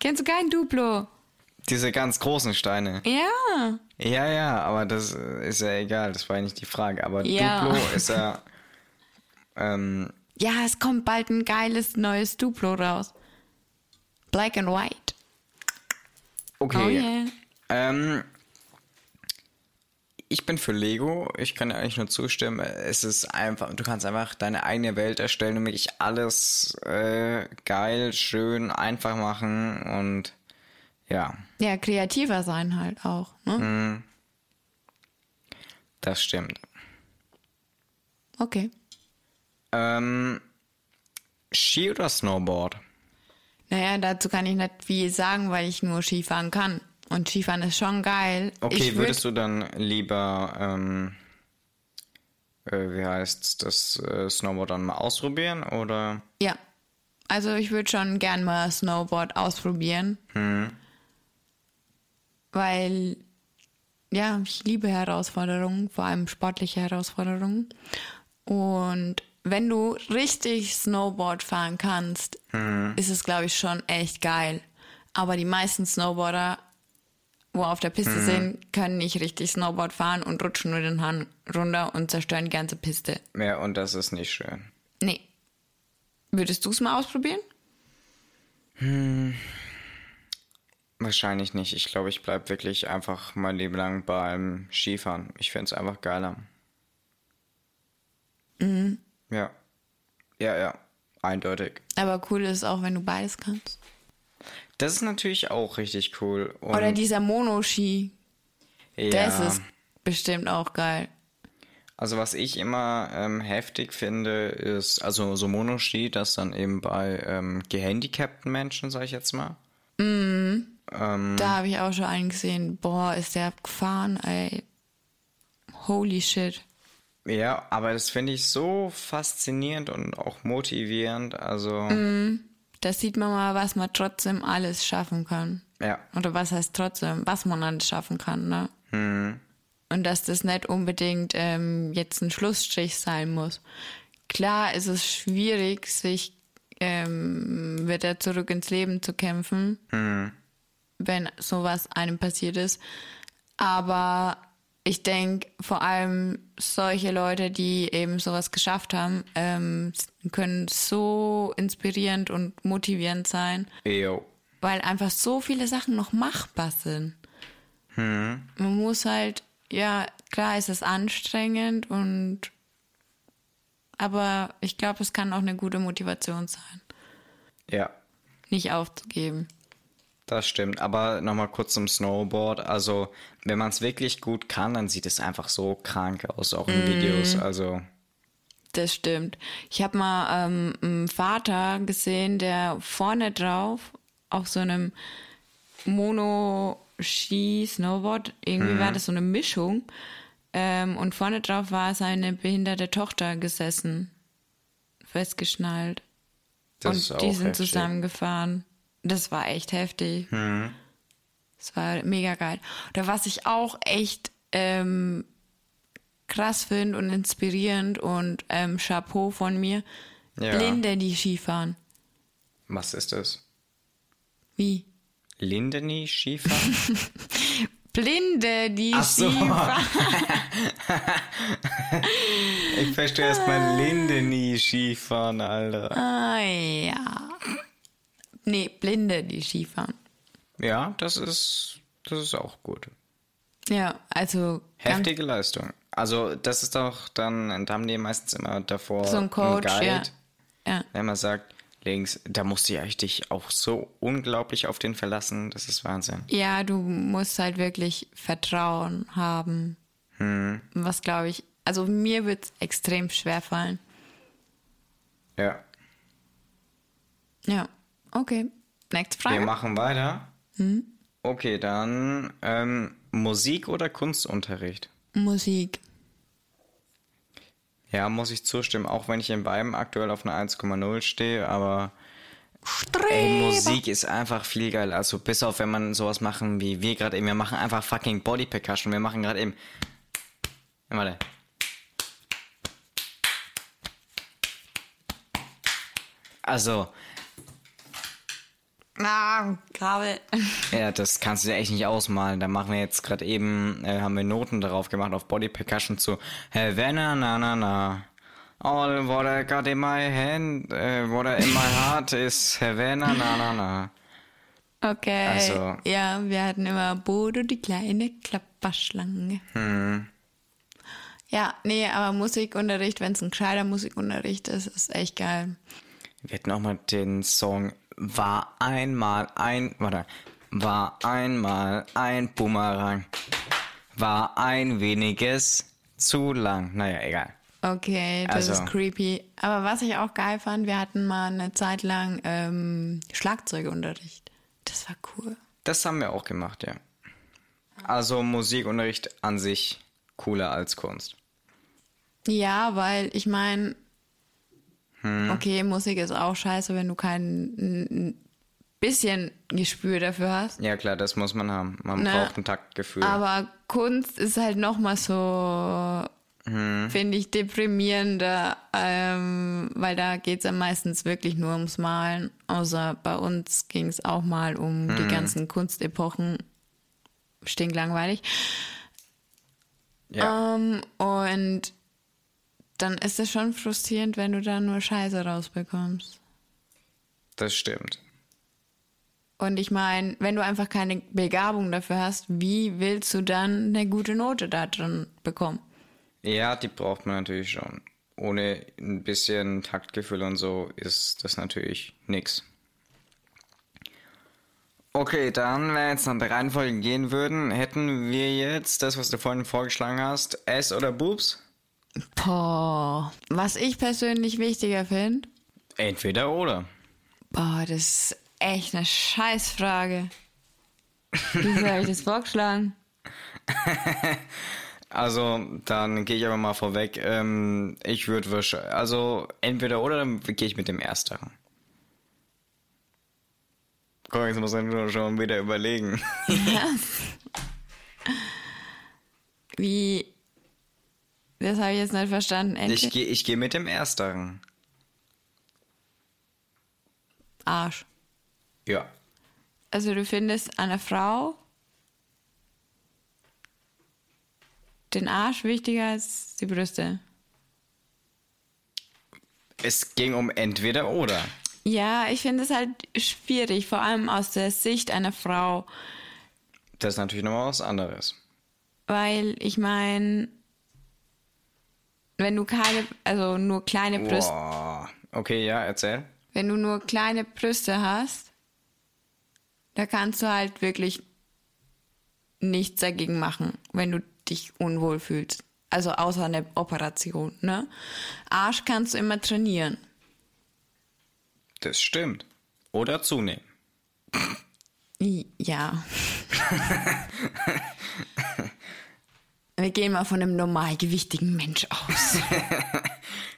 Kennst du kein Duplo? Diese ganz großen Steine. Ja. Ja, ja, aber das äh, ist ja egal, das war ja nicht die Frage. Aber Ja. Duplo ist ja. Ähm, Ja, es kommt bald ein geiles neues Duplo raus. Black and White. okay. Oh yeah. Ähm, ich bin für Lego. Ich kann dir eigentlich nur zustimmen. Es ist einfach, du kannst einfach deine eigene Welt erstellen und wirklich alles äh, geil, schön, einfach machen und ja, Ja, kreativer sein halt auch. Ne? das stimmt. Okay. Ähm, Ski oder Snowboard? Naja, dazu kann ich nicht viel sagen, weil ich nur Skifahren kann. Und Skifahren ist schon geil. Okay, ich würd- würdest du dann lieber, ähm, äh, wie heißt's, das äh, Snowboard dann mal ausprobieren oder? Ja. Also ich würde schon gern mal Snowboard ausprobieren. Weil, ja, ich liebe Herausforderungen, vor allem sportliche Herausforderungen. Und wenn du richtig Snowboard fahren kannst, ist es, glaube ich, schon echt geil. Aber die meisten Snowboarder, wo auf der Piste sind, können nicht richtig Snowboard fahren und rutschen nur den Hang runter und zerstören die ganze Piste. Ja, und das ist nicht schön. Nee. Würdest du es mal ausprobieren? Wahrscheinlich nicht. Ich glaube, ich bleib wirklich einfach mein Leben lang beim Skifahren. Ich find's einfach geiler. Mhm. Ja. Ja, ja. Eindeutig. Aber cool ist auch, wenn du beides kannst. Das ist natürlich auch richtig cool. Und Oder dieser Monoski. ja, Das ist bestimmt auch geil. Also was ich immer ähm, heftig finde, ist, also so Monoski, das dann eben bei ähm, gehandicapten Menschen, sag ich jetzt mal. Da habe ich auch schon einen gesehen. Boah, ist der gefahren, ey. Holy shit. Ja, aber das finde ich so faszinierend und auch motivierend. Also Da sieht man mal, was man trotzdem alles schaffen kann. Ja. Oder was heißt trotzdem, was man alles schaffen kann, ne? Hm. Und dass das nicht unbedingt ähm, jetzt ein Schlussstrich sein muss. Klar ist es schwierig, sich ähm, wieder zurück ins Leben zu kämpfen, wenn sowas einem passiert ist. Aber ich denke, vor allem solche Leute, die eben sowas geschafft haben, ähm, können so inspirierend und motivierend sein, Jo. weil einfach so viele Sachen noch machbar sind. Man muss halt, ja, klar ist es anstrengend und aber ich glaube, es kann auch eine gute Motivation sein, Ja. nicht aufzugeben. Das stimmt, aber nochmal kurz zum Snowboard. Also, wenn man es wirklich gut kann, dann sieht es einfach so krank aus, auch in Videos. Also, Das stimmt. Ich habe mal ähm, einen Vater gesehen, der vorne drauf auf so einem Mono-Ski-Snowboard, irgendwie war das so eine Mischung, ähm, und vorne drauf war seine behinderte Tochter gesessen, festgeschnallt. das und ist auch die sind heftig. zusammengefahren. Das war echt heftig. Das war mega geil. Oder was ich auch echt ähm, krass finde und inspirierend und ähm, Chapeau von mir, Ja. Blinde, die Skifahren. Was ist das? Wie? Lindeni Skifahren? Blinde, die Ach so. Skifahren. ich verstehe erstmal Lindeni Skifahren, Alter. Ah, ja. Nee, Blinde, die Skifahren. Ja, das ist, das ist auch gut. Ja, also Heftige Leistung. Also, das ist doch dann, da haben die meistens immer davor so ein Coach, einen ja. Guide, ja. der immer sagt, links, da musst du ja dich auch so unglaublich auf den verlassen, das ist Wahnsinn. Ja, du musst halt wirklich Vertrauen haben. Hm. Was glaube ich, also mir wird es extrem schwer fallen. Ja. Ja, okay. Nächste Wir Frage. machen weiter. Okay, dann ähm, Musik oder Kunstunterricht? Musik. Ja, muss ich zustimmen, auch wenn ich in beiden aktuell auf einer 1,0 stehe, aber ey, Musik ist einfach viel geil. Also bis auf wenn man sowas machen wie wir gerade eben, wir machen einfach fucking Body Percussion. Wir machen gerade eben. Warte. Also, Ah, Kabel. Ja, das kannst du dir echt nicht ausmalen. Da machen wir jetzt gerade eben, äh, haben wir Noten darauf gemacht auf Body Percussion zu Havana na na na. All what I got in my hand, äh, what I in my heart is Havana na na na. Okay. Also- Ja, wir hatten immer Bodo, die kleine Klapperschlange. Hm. Ja, nee, aber Musikunterricht, wenn es ein gescheiter Musikunterricht ist, ist echt geil. Wir hätten auch mal den Song War einmal ein, warte, war einmal ein Bumerang. War ein weniges zu lang. Naja, egal. Okay, das Also- ist creepy. Aber was ich auch geil fand, wir hatten mal eine Zeit lang ähm, Schlagzeugunterricht. Das war cool. Das haben wir auch gemacht, ja. Also Musikunterricht an sich cooler als Kunst. Ja, weil ich meine, Hm. okay, Musik ist auch scheiße, wenn du kein bisschen Gespür dafür hast. Ja klar, das muss man haben. Man Ne, braucht ein Taktgefühl. Aber Kunst ist halt noch mal so, Hm. finde ich, deprimierender, ähm, weil da geht es ja meistens wirklich nur ums Malen. Außer bei uns ging es auch mal um Hm. die ganzen Kunstepochen. Stinklangweilig. ja, Ähm, und dann ist es schon frustrierend, wenn du da nur Scheiße rausbekommst. das stimmt. Und ich meine, wenn du einfach keine Begabung dafür hast, wie willst du dann eine gute Note da drin bekommen? Ja, die braucht man natürlich schon. Ohne ein bisschen Taktgefühl und so ist das natürlich nix. Okay, dann, wenn wir jetzt nach der Reihenfolge gehen würden, hätten wir jetzt das, was du vorhin vorgeschlagen hast, S oder Boobs? Boah, was ich persönlich wichtiger finde, Entweder oder. boah, das ist echt eine Scheißfrage. Wieso habe ich das vorgeschlagen? Also, dann gehe ich aber mal vorweg. Ähm, ich würde wahrscheinlich, also entweder oder, dann gehe ich mit dem Ersteren. Guck, jetzt muss man schon wieder überlegen. Wie? Das habe ich jetzt nicht verstanden. Ich Entweder gehe ich geh mit dem Ersteren. Arsch. Ja. Also du findest einer Frau den Arsch wichtiger als die Brüste. Es ging um entweder oder. Ja, ich finde es halt schwierig, vor allem aus der Sicht einer Frau, Das ist natürlich nochmal was anderes. weil ich meine, wenn du keine, also nur kleine Brüste, Boah. Okay, ja, erzähl. wenn du nur kleine Brüste hast, da kannst du halt wirklich nichts dagegen machen, wenn du dich unwohl fühlst. Also außer eine Operation, ne? Arsch kannst du immer trainieren. Das stimmt. Oder zunehmen. Ja. Wir gehen mal von einem normalgewichtigen Mensch aus.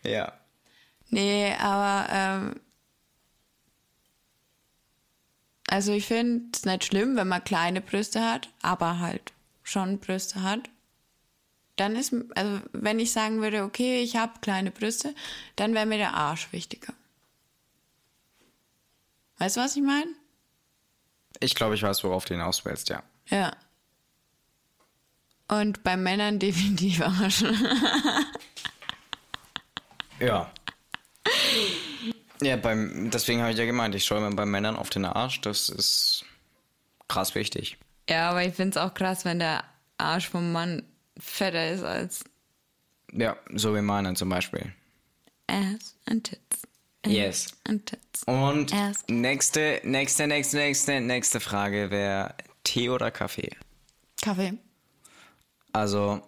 Ja. Nee, aber ähm, also ich finde es nicht schlimm, wenn man kleine Brüste hat, aber halt schon Brüste hat. Dann ist, also wenn ich sagen würde, okay, ich habe kleine Brüste, dann wäre mir der Arsch wichtiger. Weißt du, was ich meine? Ich glaube, ich weiß, worauf du hinaus willst, ja. Ja. Und bei Männern definitiv Arsch. Ja. Ja, beim, deswegen habe ich ja gemeint, ich schaue mir bei Männern auf den Arsch. Das ist krass wichtig. Ja, aber ich finde es auch krass, wenn der Arsch vom Mann fetter ist als Ja, so wie meiner zum Beispiel. Ass and Tits. Ass Yes. And Tits. Und Ass. nächste, nächste, nächste, nächste, nächste Frage wäre Tee oder Kaffee? Kaffee. Also,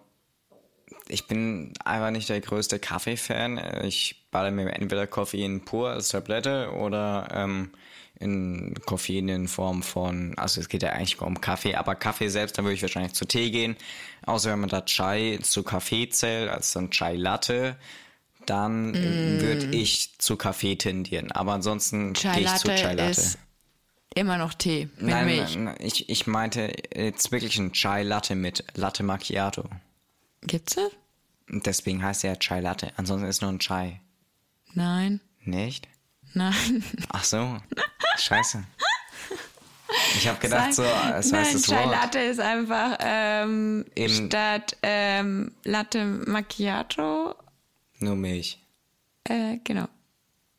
ich bin einfach nicht der größte Kaffee-Fan. Ich balle mir entweder Koffein pur als Tablette oder ähm, in Koffein in Form von, also es geht ja eigentlich um Kaffee, aber Kaffee selbst, dann würde ich wahrscheinlich zu Tee gehen. Außer wenn man da Chai zu Kaffee zählt, also dann Chai Latte, dann würde ich zu Kaffee tendieren. Aber ansonsten gehe ich zu Chai Latte. ist immer noch Tee mit Nein, Milch. nein, nein, ich, ich meinte jetzt wirklich ein Chai Latte mit Latte Macchiato. Gibt's das? Deswegen heißt er ja Chai Latte. Ansonsten ist nur ein Chai. Nein. Nicht? Nein. Ach so. Scheiße. Ich habe gedacht, so, es Nein, heißt das Chai Wort. Latte ist einfach ähm, Eben- statt ähm, Latte Macchiato. Nur Milch. Äh, genau.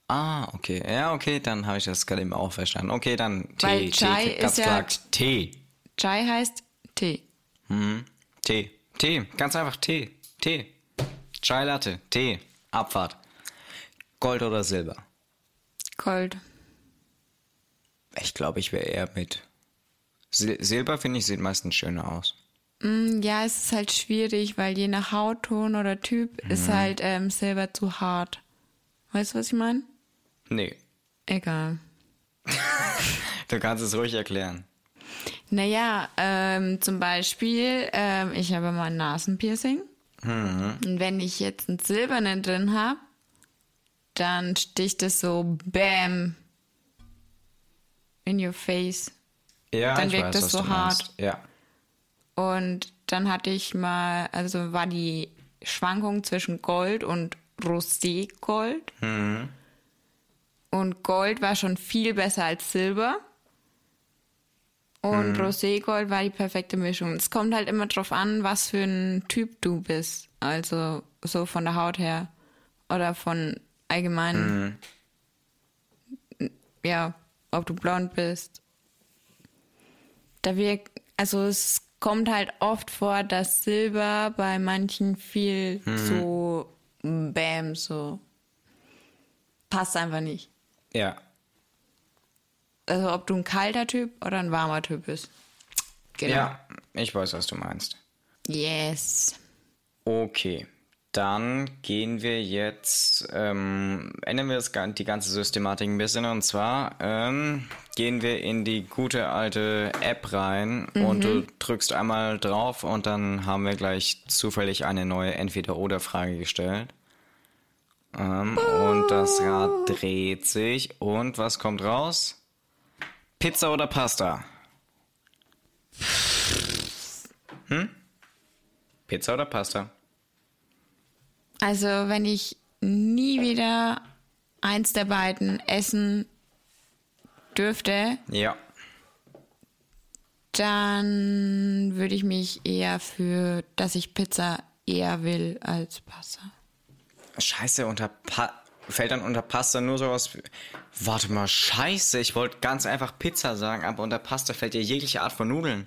Ah, okay. Ja, okay, dann habe ich das gerade eben auch verstanden. Okay, dann Tee. Weil Tee, Chai ganz ist ja- gesagt. Tee. Chai heißt Tee. Hm. Tee. Tee. Ganz einfach Tee. Tee. Chai Latte. Tee. Abfahrt. Gold oder Silber? Gold. Ich glaube, ich wäre eher mit. Sil Silber, finde ich, sieht meistens schöner aus. Mm, Ja, es ist halt schwierig, weil je nach Hautton oder Typ ist halt ähm, Silber zu hart. Weißt du, was ich meine? Nee. Egal. Du kannst es ruhig erklären. Naja, ähm, zum Beispiel, ähm, ich habe mal ein Nasenpiercing. Und wenn ich jetzt einen silbernen drin habe, dann sticht es so BAM in your face. Ja, Dann ich wirkt was so hart. Ja. Und dann hatte ich mal, also war die Schwankung zwischen Gold und Roségold. Und Gold war schon viel besser als Silber. Und Roségold war die perfekte Mischung. Es kommt halt immer drauf an, was für ein Typ du bist. Also so von der Haut her. Oder von allgemein. Ja, ob du blond bist. Da wirkt, also es kommt halt oft vor, dass Silber bei manchen viel so Bäm, so passt einfach nicht. Ja. Also ob du ein kalter Typ oder ein warmer Typ bist. Genau. Ja, ich weiß, was du meinst. Yes. Okay. Dann gehen wir jetzt, ähm, ändern wir das, die ganze Systematik ein bisschen. Und zwar ähm, gehen wir in die gute alte App rein und du drückst einmal drauf und dann haben wir gleich zufällig eine neue Entweder-Oder-Frage gestellt. Ähm, und das Rad dreht sich und was kommt raus? Pizza oder Pasta? Hm? Pizza oder Pasta? Also, wenn ich nie wieder eins der beiden essen dürfte, Ja. dann würde ich mich eher für, dass ich Pizza eher will als Pasta. Scheiße, unter pa fällt dann unter Pasta nur sowas. wie- Warte mal, scheiße, ich wollte ganz einfach Pizza sagen, aber unter Pasta fällt ja jegliche Art von Nudeln.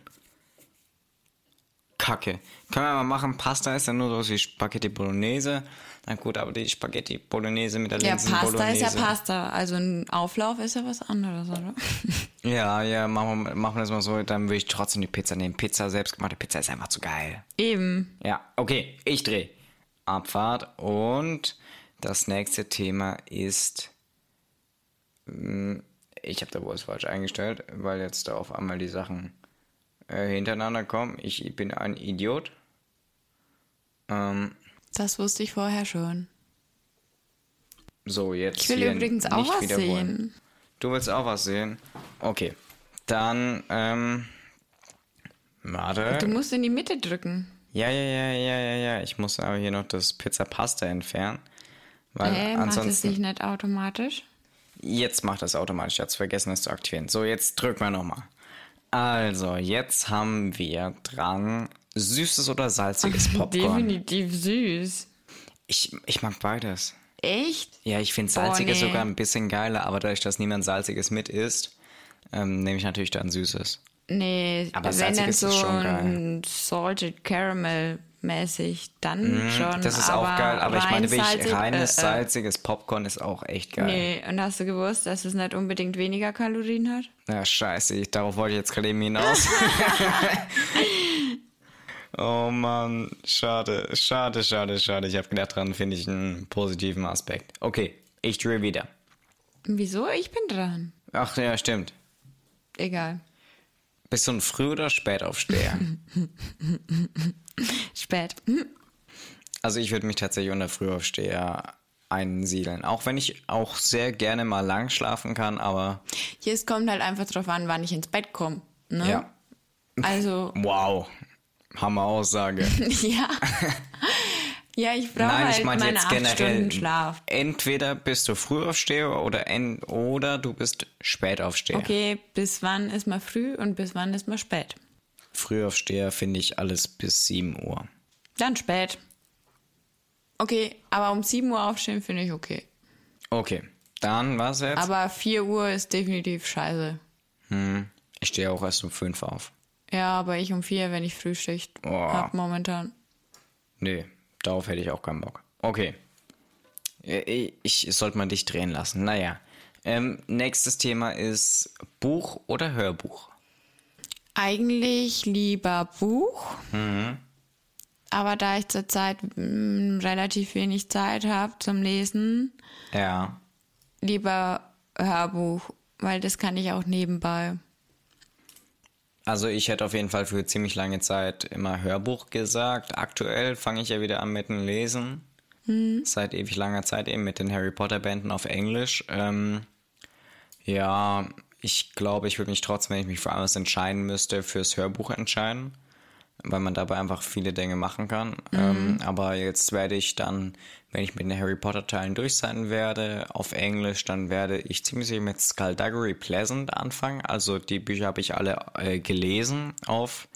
Kacke. Können wir mal machen, Pasta ist dann nur sowas wie Spaghetti Bolognese. Na gut, aber die Spaghetti Bolognese mit der Ja, Linsen Pasta Bolognese. ist ja Pasta. Also ein Auflauf ist ja was anderes, oder? Ja, ja, machen wir, machen wir das mal so, dann würde ich trotzdem die Pizza nehmen. Pizza, selbstgemachte Pizza ist einfach zu geil. Eben. Ja, okay, ich drehe. Abfahrt und das nächste Thema ist. mm, Ich habe da wohl falsch eingestellt, weil jetzt da auf einmal die Sachen äh, hintereinander kommen. Ich bin ein Idiot. Ähm, Das wusste ich vorher schon. so, jetzt. Ich will übrigens auch was sehen. Du willst auch was sehen? Okay. Dann, ähm. Warte. Du musst in die Mitte drücken. Ja, ja, ja, ja, ja, ja. Ich muss aber hier noch das Pizza Pasta entfernen. Weil Äh, macht es ansonsten. sich nicht automatisch? Jetzt macht das automatisch. Ich hatte vergessen, es zu aktivieren. So, jetzt drücken wir nochmal. Also, jetzt haben wir dran süßes oder salziges Popcorn. Definitiv süß. Ich, ich mag beides. Echt? Ja, ich finde salziges nee. sogar ein bisschen geiler, aber dadurch, dass niemand salziges mit isst, ähm, nehme ich natürlich dann süßes. Nee, Aber wenn dann so schon ein Salted Caramel mäßig, dann schon. Mhm, Das ist aber auch geil, aber ich meine wirklich, salzig, reines äh, äh, salziges Popcorn ist auch echt geil. Nee, und hast du gewusst, dass es nicht unbedingt weniger Kalorien hat? Ja, scheiße, ich, darauf wollte ich jetzt gerade eben hinaus. oh Mann, schade, schade, schade, schade. Ich habe gedacht, dran finde ich einen positiven Aspekt. Okay, ich drehe wieder. Wieso? Ich bin dran. Ach ja, stimmt. Egal. Bist du ein Früh- oder Spätaufsteher? Spät. Also ich würde mich tatsächlich unter Frühaufsteher einsiedeln. Auch wenn ich auch sehr gerne mal lang schlafen kann, aber Hier es kommt halt einfach drauf an, wann ich ins Bett komme. Ne? ja. Also, Wow, Hammer Aussage. ja. ja, ich brauche Nein, halt ich meine jetzt generell. Schlaf. Entweder bist du Frühaufsteher oder, en oder du bist Spätaufsteher. Okay, bis wann ist man früh und bis wann ist man spät? Frühaufsteher finde ich alles bis 7 Uhr. Dann spät. Okay, aber um 7 Uhr aufstehen finde ich okay. Okay, dann was jetzt? Aber 4 Uhr ist definitiv scheiße. hm, ich stehe auch erst um 5 auf. Ja, aber ich um 4, wenn ich Frühschicht Oh. hab momentan. Nee, darauf hätte ich auch keinen Bock. Okay. Äh, Ich, ich sollte mal dich drehen lassen. Naja. Ähm, nächstes Thema ist Buch oder Hörbuch? Eigentlich lieber Buch. Mhm. Aber da ich zurzeit mm, relativ wenig Zeit habe zum Lesen, Ja. lieber Hörbuch, weil das kann ich auch nebenbei. Also ich hätte auf jeden Fall für ziemlich lange Zeit immer Hörbuch gesagt. Aktuell fange ich ja wieder an mit dem Lesen. Seit ewig langer Zeit eben mit den Harry Potter Bänden auf Englisch. Ähm, ja, ich glaube, ich würde mich trotzdem, wenn ich mich für etwas entscheiden müsste, fürs Hörbuch entscheiden. Weil man dabei einfach viele Dinge machen kann. Ähm, aber jetzt werde ich dann, wenn ich mit den Harry Potter Teilen durch sein werde, auf Englisch, dann werde ich ziemlich sicher mit Skullduggery Pleasant anfangen. Also die Bücher habe ich alle äh, gelesen auf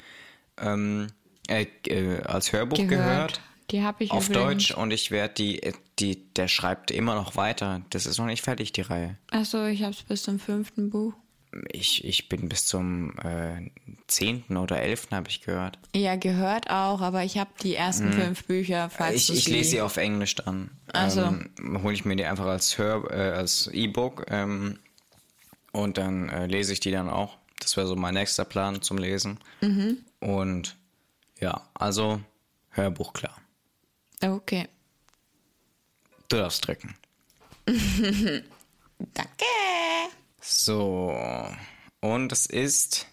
ähm, äh, äh, als Hörbuch gehört, Gehört. Die habe ich auf übrigens. Deutsch und ich werde die, äh, die, der schreibt immer noch weiter. Das ist noch nicht fertig, die Reihe. Achso, ich habe es bis zum fünften Buch. Ich, ich bin bis zum äh, 10. oder 11. habe ich gehört. Ja, gehört auch, aber ich habe die ersten fünf Bücher, falls Mhm. Ich, ich lese sie auf Englisch dann. Ach so. Ähm, Hole ich mir die einfach als Hör, äh, als E-Book ähm, und dann äh, lese ich die dann auch. Das wäre so mein nächster Plan zum Lesen. Mhm. Und ja, also Hörbuch klar. Okay. Du darfst drücken. Danke. So. Und es ist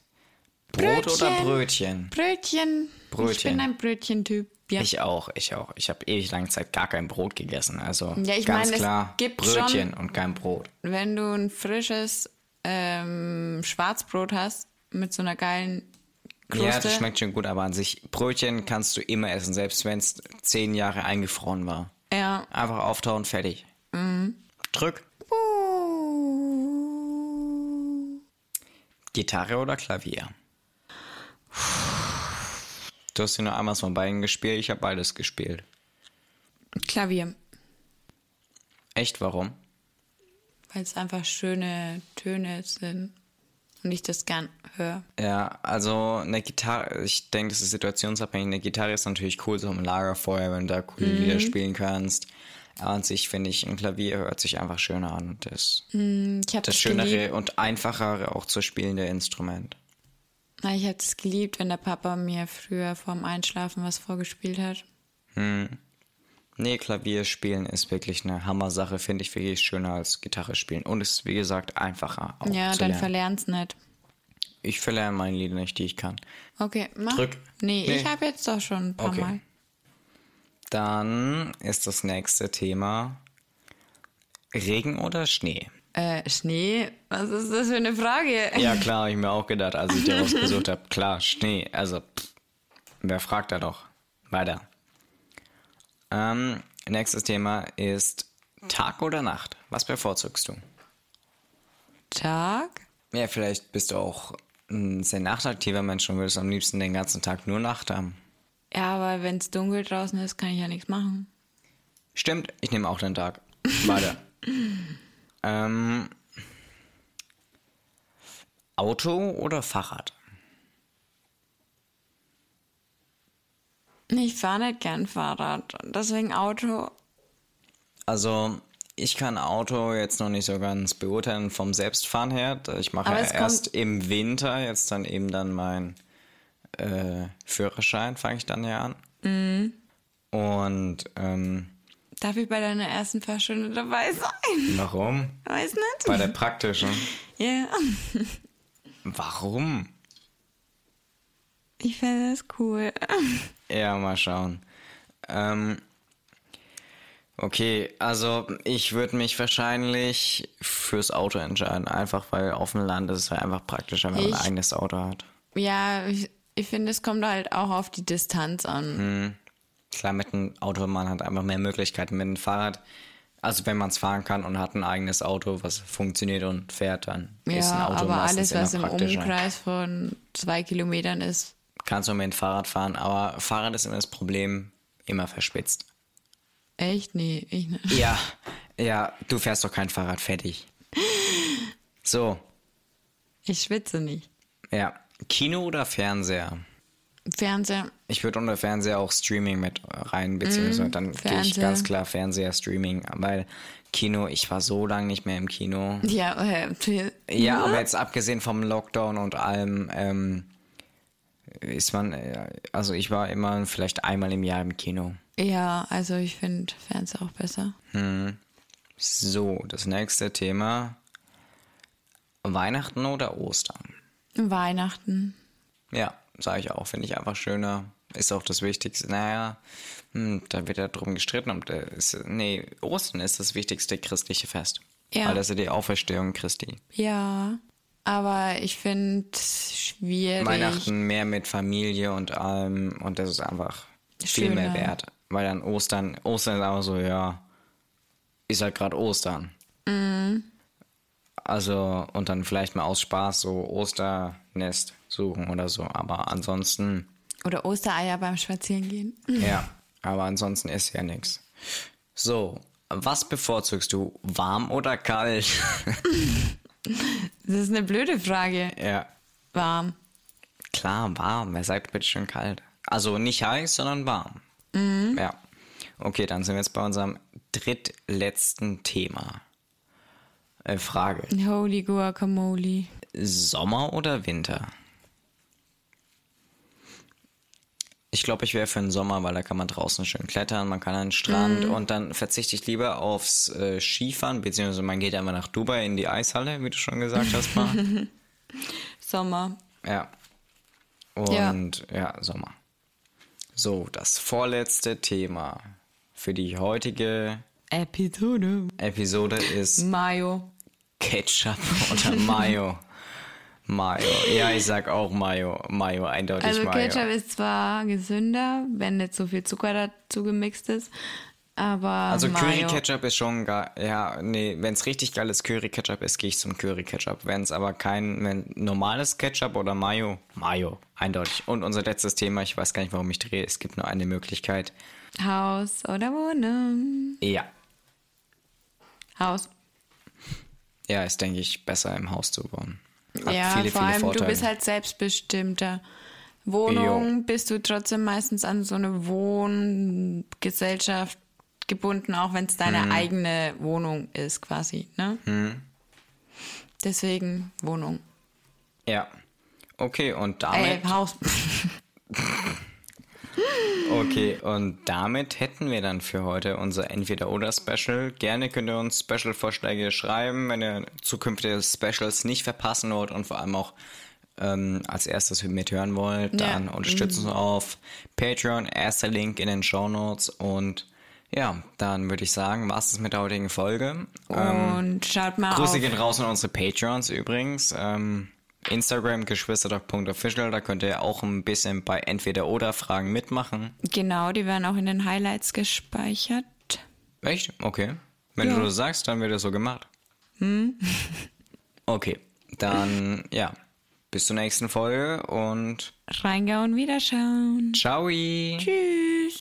Brot oder Brötchen? Brötchen. Ich Brötchen. bin ein Brötchentyp. Ja. Ich auch, ich auch. Ich habe ewig lange Zeit gar kein Brot gegessen. Also Ja, ich ganz meine, es klar gibt Brötchen schon- und kein Brot. Wenn du ein frisches ähm, Schwarzbrot hast mit so einer geilen Kruste. Ja, das schmeckt schon gut, aber an sich, Brötchen kannst du immer essen, selbst wenn es zehn Jahre eingefroren war. Ja. Einfach auftauen, fertig. Drück. Gitarre oder Klavier? Du hast ja nur einmal von beiden gespielt, ich habe beides gespielt. Klavier. Echt, warum? Weil es einfach schöne Töne sind und ich das gern höre. Ja, also eine Gitarre, ich denke, das ist situationsabhängig. Eine Gitarre ist natürlich cool, so im Lagerfeuer, wenn du da coole Lieder spielen kannst. An sich finde ich, ein Klavier hört sich einfach schöner an. und Das, Ich habe das das schönere geliebt. und einfachere auch zu spielende Instrument. Ich habe es geliebt, wenn der Papa mir früher vorm Einschlafen was vorgespielt hat. Nee, Klavier spielen ist wirklich eine Hammer-Sache, finde ich wirklich schöner als Gitarre spielen. Und ist, wie gesagt, einfacher auch ja, zu dann lernen. verlern's nicht. Ich verlerne meine Lieder nicht, die ich kann. Okay, mach. Drück. Nee, Nee. ich habe jetzt doch schon ein paar Okay. Mal. Dann ist das nächste Thema Regen oder Schnee? Äh, Schnee? Was ist das für eine Frage? Ja, klar, habe ich mir auch gedacht, als ich dir rausgesucht habe. Klar, Schnee. Also, pff, wer fragt da doch? Weiter. Ähm, nächstes Thema ist Tag oder Nacht? Was bevorzugst du? Tag? Ja, vielleicht bist du auch ein sehr nachtaktiver Mensch und würdest am liebsten den ganzen Tag nur Nacht haben. Ja, aber wenn es dunkel draußen ist, kann ich ja nichts machen. Stimmt, ich nehme auch den Tag. Weiter. ähm, Auto oder Fahrrad? Ich fahre nicht gern Fahrrad. Deswegen Auto. Also, ich kann Auto jetzt noch nicht so ganz beurteilen vom Selbstfahren her. Ich mache ja erst im Winter jetzt dann eben dann mein äh, Führerschein, fange ich dann ja an. Mhm. Und ähm, Darf ich bei deiner ersten Fahrstunde dabei sein? warum? Weiß nicht. Bei der praktischen. Ja. Warum? Ich finde das cool. Ja, mal schauen. Ähm, okay, also ich würde mich wahrscheinlich fürs Auto entscheiden. Einfach weil auf dem Land ist es halt einfach praktischer, wenn man Ich- ein eigenes Auto hat. Ja, ich, ich finde, es kommt halt auch auf die Distanz an. Klar, mit einem Auto, man hat einfach mehr Möglichkeiten. Mit einem Fahrrad, also wenn man es fahren kann und hat ein eigenes Auto, was funktioniert und fährt, dann ist ein Ja, Auto aber alles, was im. Umkreis von zwei Kilometern ist, Kannst du mit dem Fahrrad fahren, aber Fahrrad ist immer das Problem, immer verspitzt. echt? Nee, ich nicht. Ja, ja, du fährst doch kein Fahrrad fertig. So, Ich schwitze nicht. ja. Kino oder Fernseher? Fernseher, Ich würde unter Fernseher auch Streaming mit rein, beziehungsweise dann gehe ich ganz klar Fernseher, Streaming, weil Kino, ich war so lange nicht mehr im Kino. ja, äh, Ja, aber jetzt abgesehen vom Lockdown und allem, ähm, ist man, äh, also ich war immer vielleicht einmal im Jahr im Kino. ja, also ich finde Fernseher auch besser. So, das nächste Thema. Weihnachten oder Ostern? Weihnachten. Ja, sage ich auch, finde ich einfach schöner. Ist auch das Wichtigste. Naja, hm, da wird ja drum gestritten. Ob der ist, nee, Ostern ist das wichtigste christliche Fest. Ja. Weil das ist die Auferstehung Christi. Ja, aber ich finde schwierig. Weihnachten mehr mit Familie und allem und das ist einfach viel mehr Schöner. wert. Weil dann Ostern, Ostern ist einfach so, ja, ist halt gerade Ostern. Mhm. Also, und dann vielleicht mal aus Spaß so Osternest suchen oder so. Aber ansonsten, Oder Ostereier beim Spazierengehen. ja, aber ansonsten ist ja nichts. So, was bevorzugst du? Warm oder kalt? Das ist eine blöde Frage. ja, Warm. klar, warm. Wer sagt bitte schön kalt? Also nicht heiß, sondern warm. Ja. Okay, dann sind wir jetzt bei unserem drittletzten Thema. Äh, Frage. Holy Guacamole. Sommer oder Winter? Ich glaube, ich wäre für den Sommer, weil da kann man draußen schön klettern, man kann an den Strand und dann verzichte ich lieber aufs äh, Skifahren, beziehungsweise man geht einfach nach Dubai in die Eishalle, wie du schon gesagt hast, mal. Sommer. ja. Und ja. Sommer. So, das vorletzte Thema für die heutige Episode. Episode ist Mayo. Ketchup oder Mayo? Mayo. Ja, ich sag auch Mayo. Mayo, eindeutig Also Mayo. Ketchup ist zwar gesünder, wenn nicht so viel Zucker dazu gemixt ist, aber Also Mayo. Curry Ketchup ist schon geil. Ja, nee, wenn es richtig geiles Curry Ketchup ist, gehe ich zum Curry Ketchup. Wenn es aber kein wenn normales Ketchup oder Mayo, Mayo, eindeutig. Und unser letztes Thema, ich weiß gar nicht, warum ich drehe, es gibt nur eine Möglichkeit. Haus oder Wohnung. Ja. Haus. Ja, ist, denke ich, besser im Haus zu wohnen. Hat ja, viele, vor viele allem Vorteile. du bist halt selbstbestimmter. Wohnung bist du trotzdem meistens an so eine Wohngesellschaft gebunden, auch wenn es deine Mhm. eigene Wohnung ist, quasi. Ne? Deswegen Wohnung. ja. Okay, und Äh, damit. Haus. Okay, und damit hätten wir dann für heute unser Entweder-Oder-Special. Gerne könnt ihr uns Special-Vorschläge schreiben, wenn ihr zukünftige Specials nicht verpassen wollt und vor allem auch ähm, als erstes mithören wollt, Ja. dann unterstützt uns auf Patreon, erster Link in den Show Notes und ja, dann würde ich sagen, was ist mit der heutigen Folge? Ähm, Und schaut mal Grüße auf. gehen raus an unsere Patreons übrigens. Ähm, Instagram geschwisterdoc.official, da könnt ihr auch ein bisschen bei Entweder-Oder-Fragen mitmachen. Genau, die werden auch in den Highlights gespeichert. Echt? Okay. Wenn Ja. du das sagst, dann wird es so gemacht. Hm? Okay, dann ja, bis zur nächsten Folge und Reingehauen, wiederschauen. ciao. Tschüss.